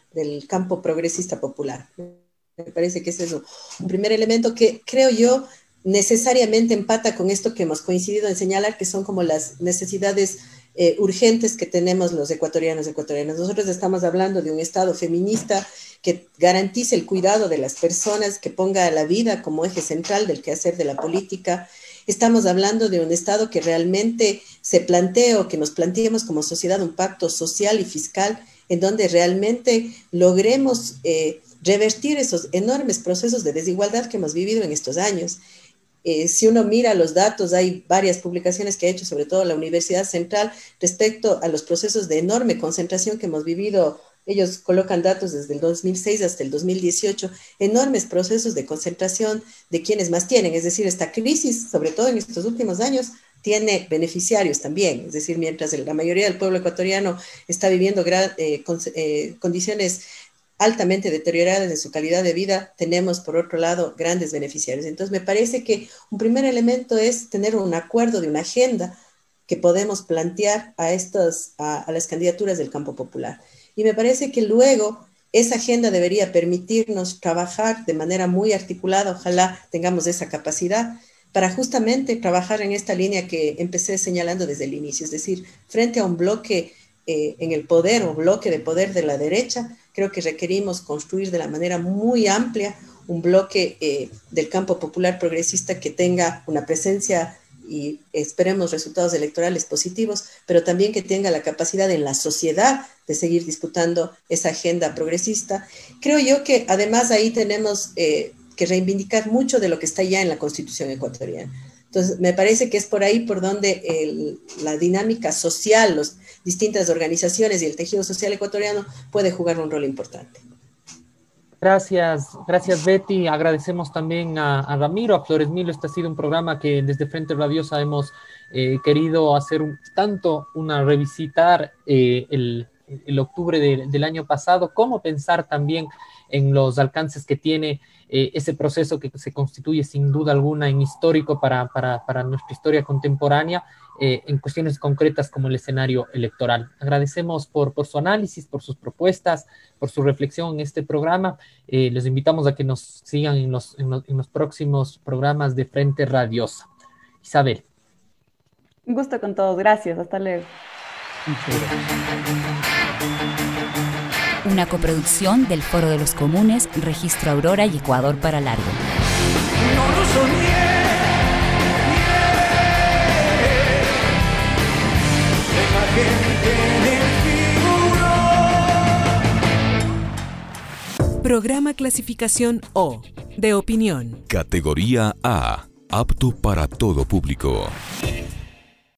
campo progresista popular. Me parece que ese es un primer elemento que creo yo necesariamente empata con esto que hemos coincidido en señalar, que son como las necesidades eh, urgentes que tenemos los ecuatorianos y ecuatorianas. Nosotros estamos hablando de un Estado feminista que garantice el cuidado de las personas, que ponga la vida como eje central del quehacer de la política, Estamos hablando de un Estado que realmente se plantee o que nos planteemos como sociedad un pacto social y fiscal en donde realmente logremos eh, revertir esos enormes procesos de desigualdad que hemos vivido en estos años. Eh, si uno mira los datos, hay varias publicaciones que ha hecho, sobre todo la Universidad Central, respecto a los procesos de enorme concentración que hemos vivido ellos colocan datos desde el 2006 hasta el 2018, enormes procesos de concentración de quienes más tienen. Es decir, esta crisis, sobre todo en estos últimos años, tiene beneficiarios también. Es decir, mientras la mayoría del pueblo ecuatoriano está viviendo eh, eh, condiciones altamente deterioradas de su calidad de vida, tenemos por otro lado grandes beneficiarios. Entonces, me parece que un primer elemento es tener un acuerdo de una agenda que podemos plantear a, estas, a, las candidaturas del campo popular. Y me parece que luego esa agenda debería permitirnos trabajar de manera muy articulada, ojalá tengamos esa capacidad para justamente trabajar en esta línea que empecé señalando desde el inicio, es decir, frente a un bloque eh, en el poder o bloque de poder de la derecha, creo que requerimos construir de la manera muy amplia un bloque eh, del campo popular progresista que tenga una presencia y esperemos resultados electorales positivos, pero también que tenga la capacidad en la sociedad de seguir disputando esa agenda progresista. Creo yo que además ahí tenemos eh, que reivindicar mucho de lo que está ya en la constitución ecuatoriana. Entonces, me parece que es por ahí por donde la dinámica social, las distintas organizaciones y el tejido social ecuatoriano puede jugar un rol importante. Gracias, gracias Betty. Agradecemos también a, Ramiro, a Flores Milo. Este ha sido un programa que desde Frente Radiosa hemos eh, querido hacer tanto una revisitar eh, el, octubre del año pasado, como pensar también en los alcances que tiene eh, ese proceso que se constituye sin duda alguna en histórico para nuestra historia contemporánea eh, en cuestiones concretas como el escenario electoral. Agradecemos por, por su análisis, por sus propuestas, por su reflexión en este programa. Eh, les invitamos a que nos sigan en los, en los, próximos programas de Frente Radiosa. Isabel. Un gusto con todos. Gracias. Hasta luego. Una coproducción del Foro de los Comunes, Registro Aurora y Ecuador para Largo. Programa clasificación O, de opinión. Categoría A, apto para todo público.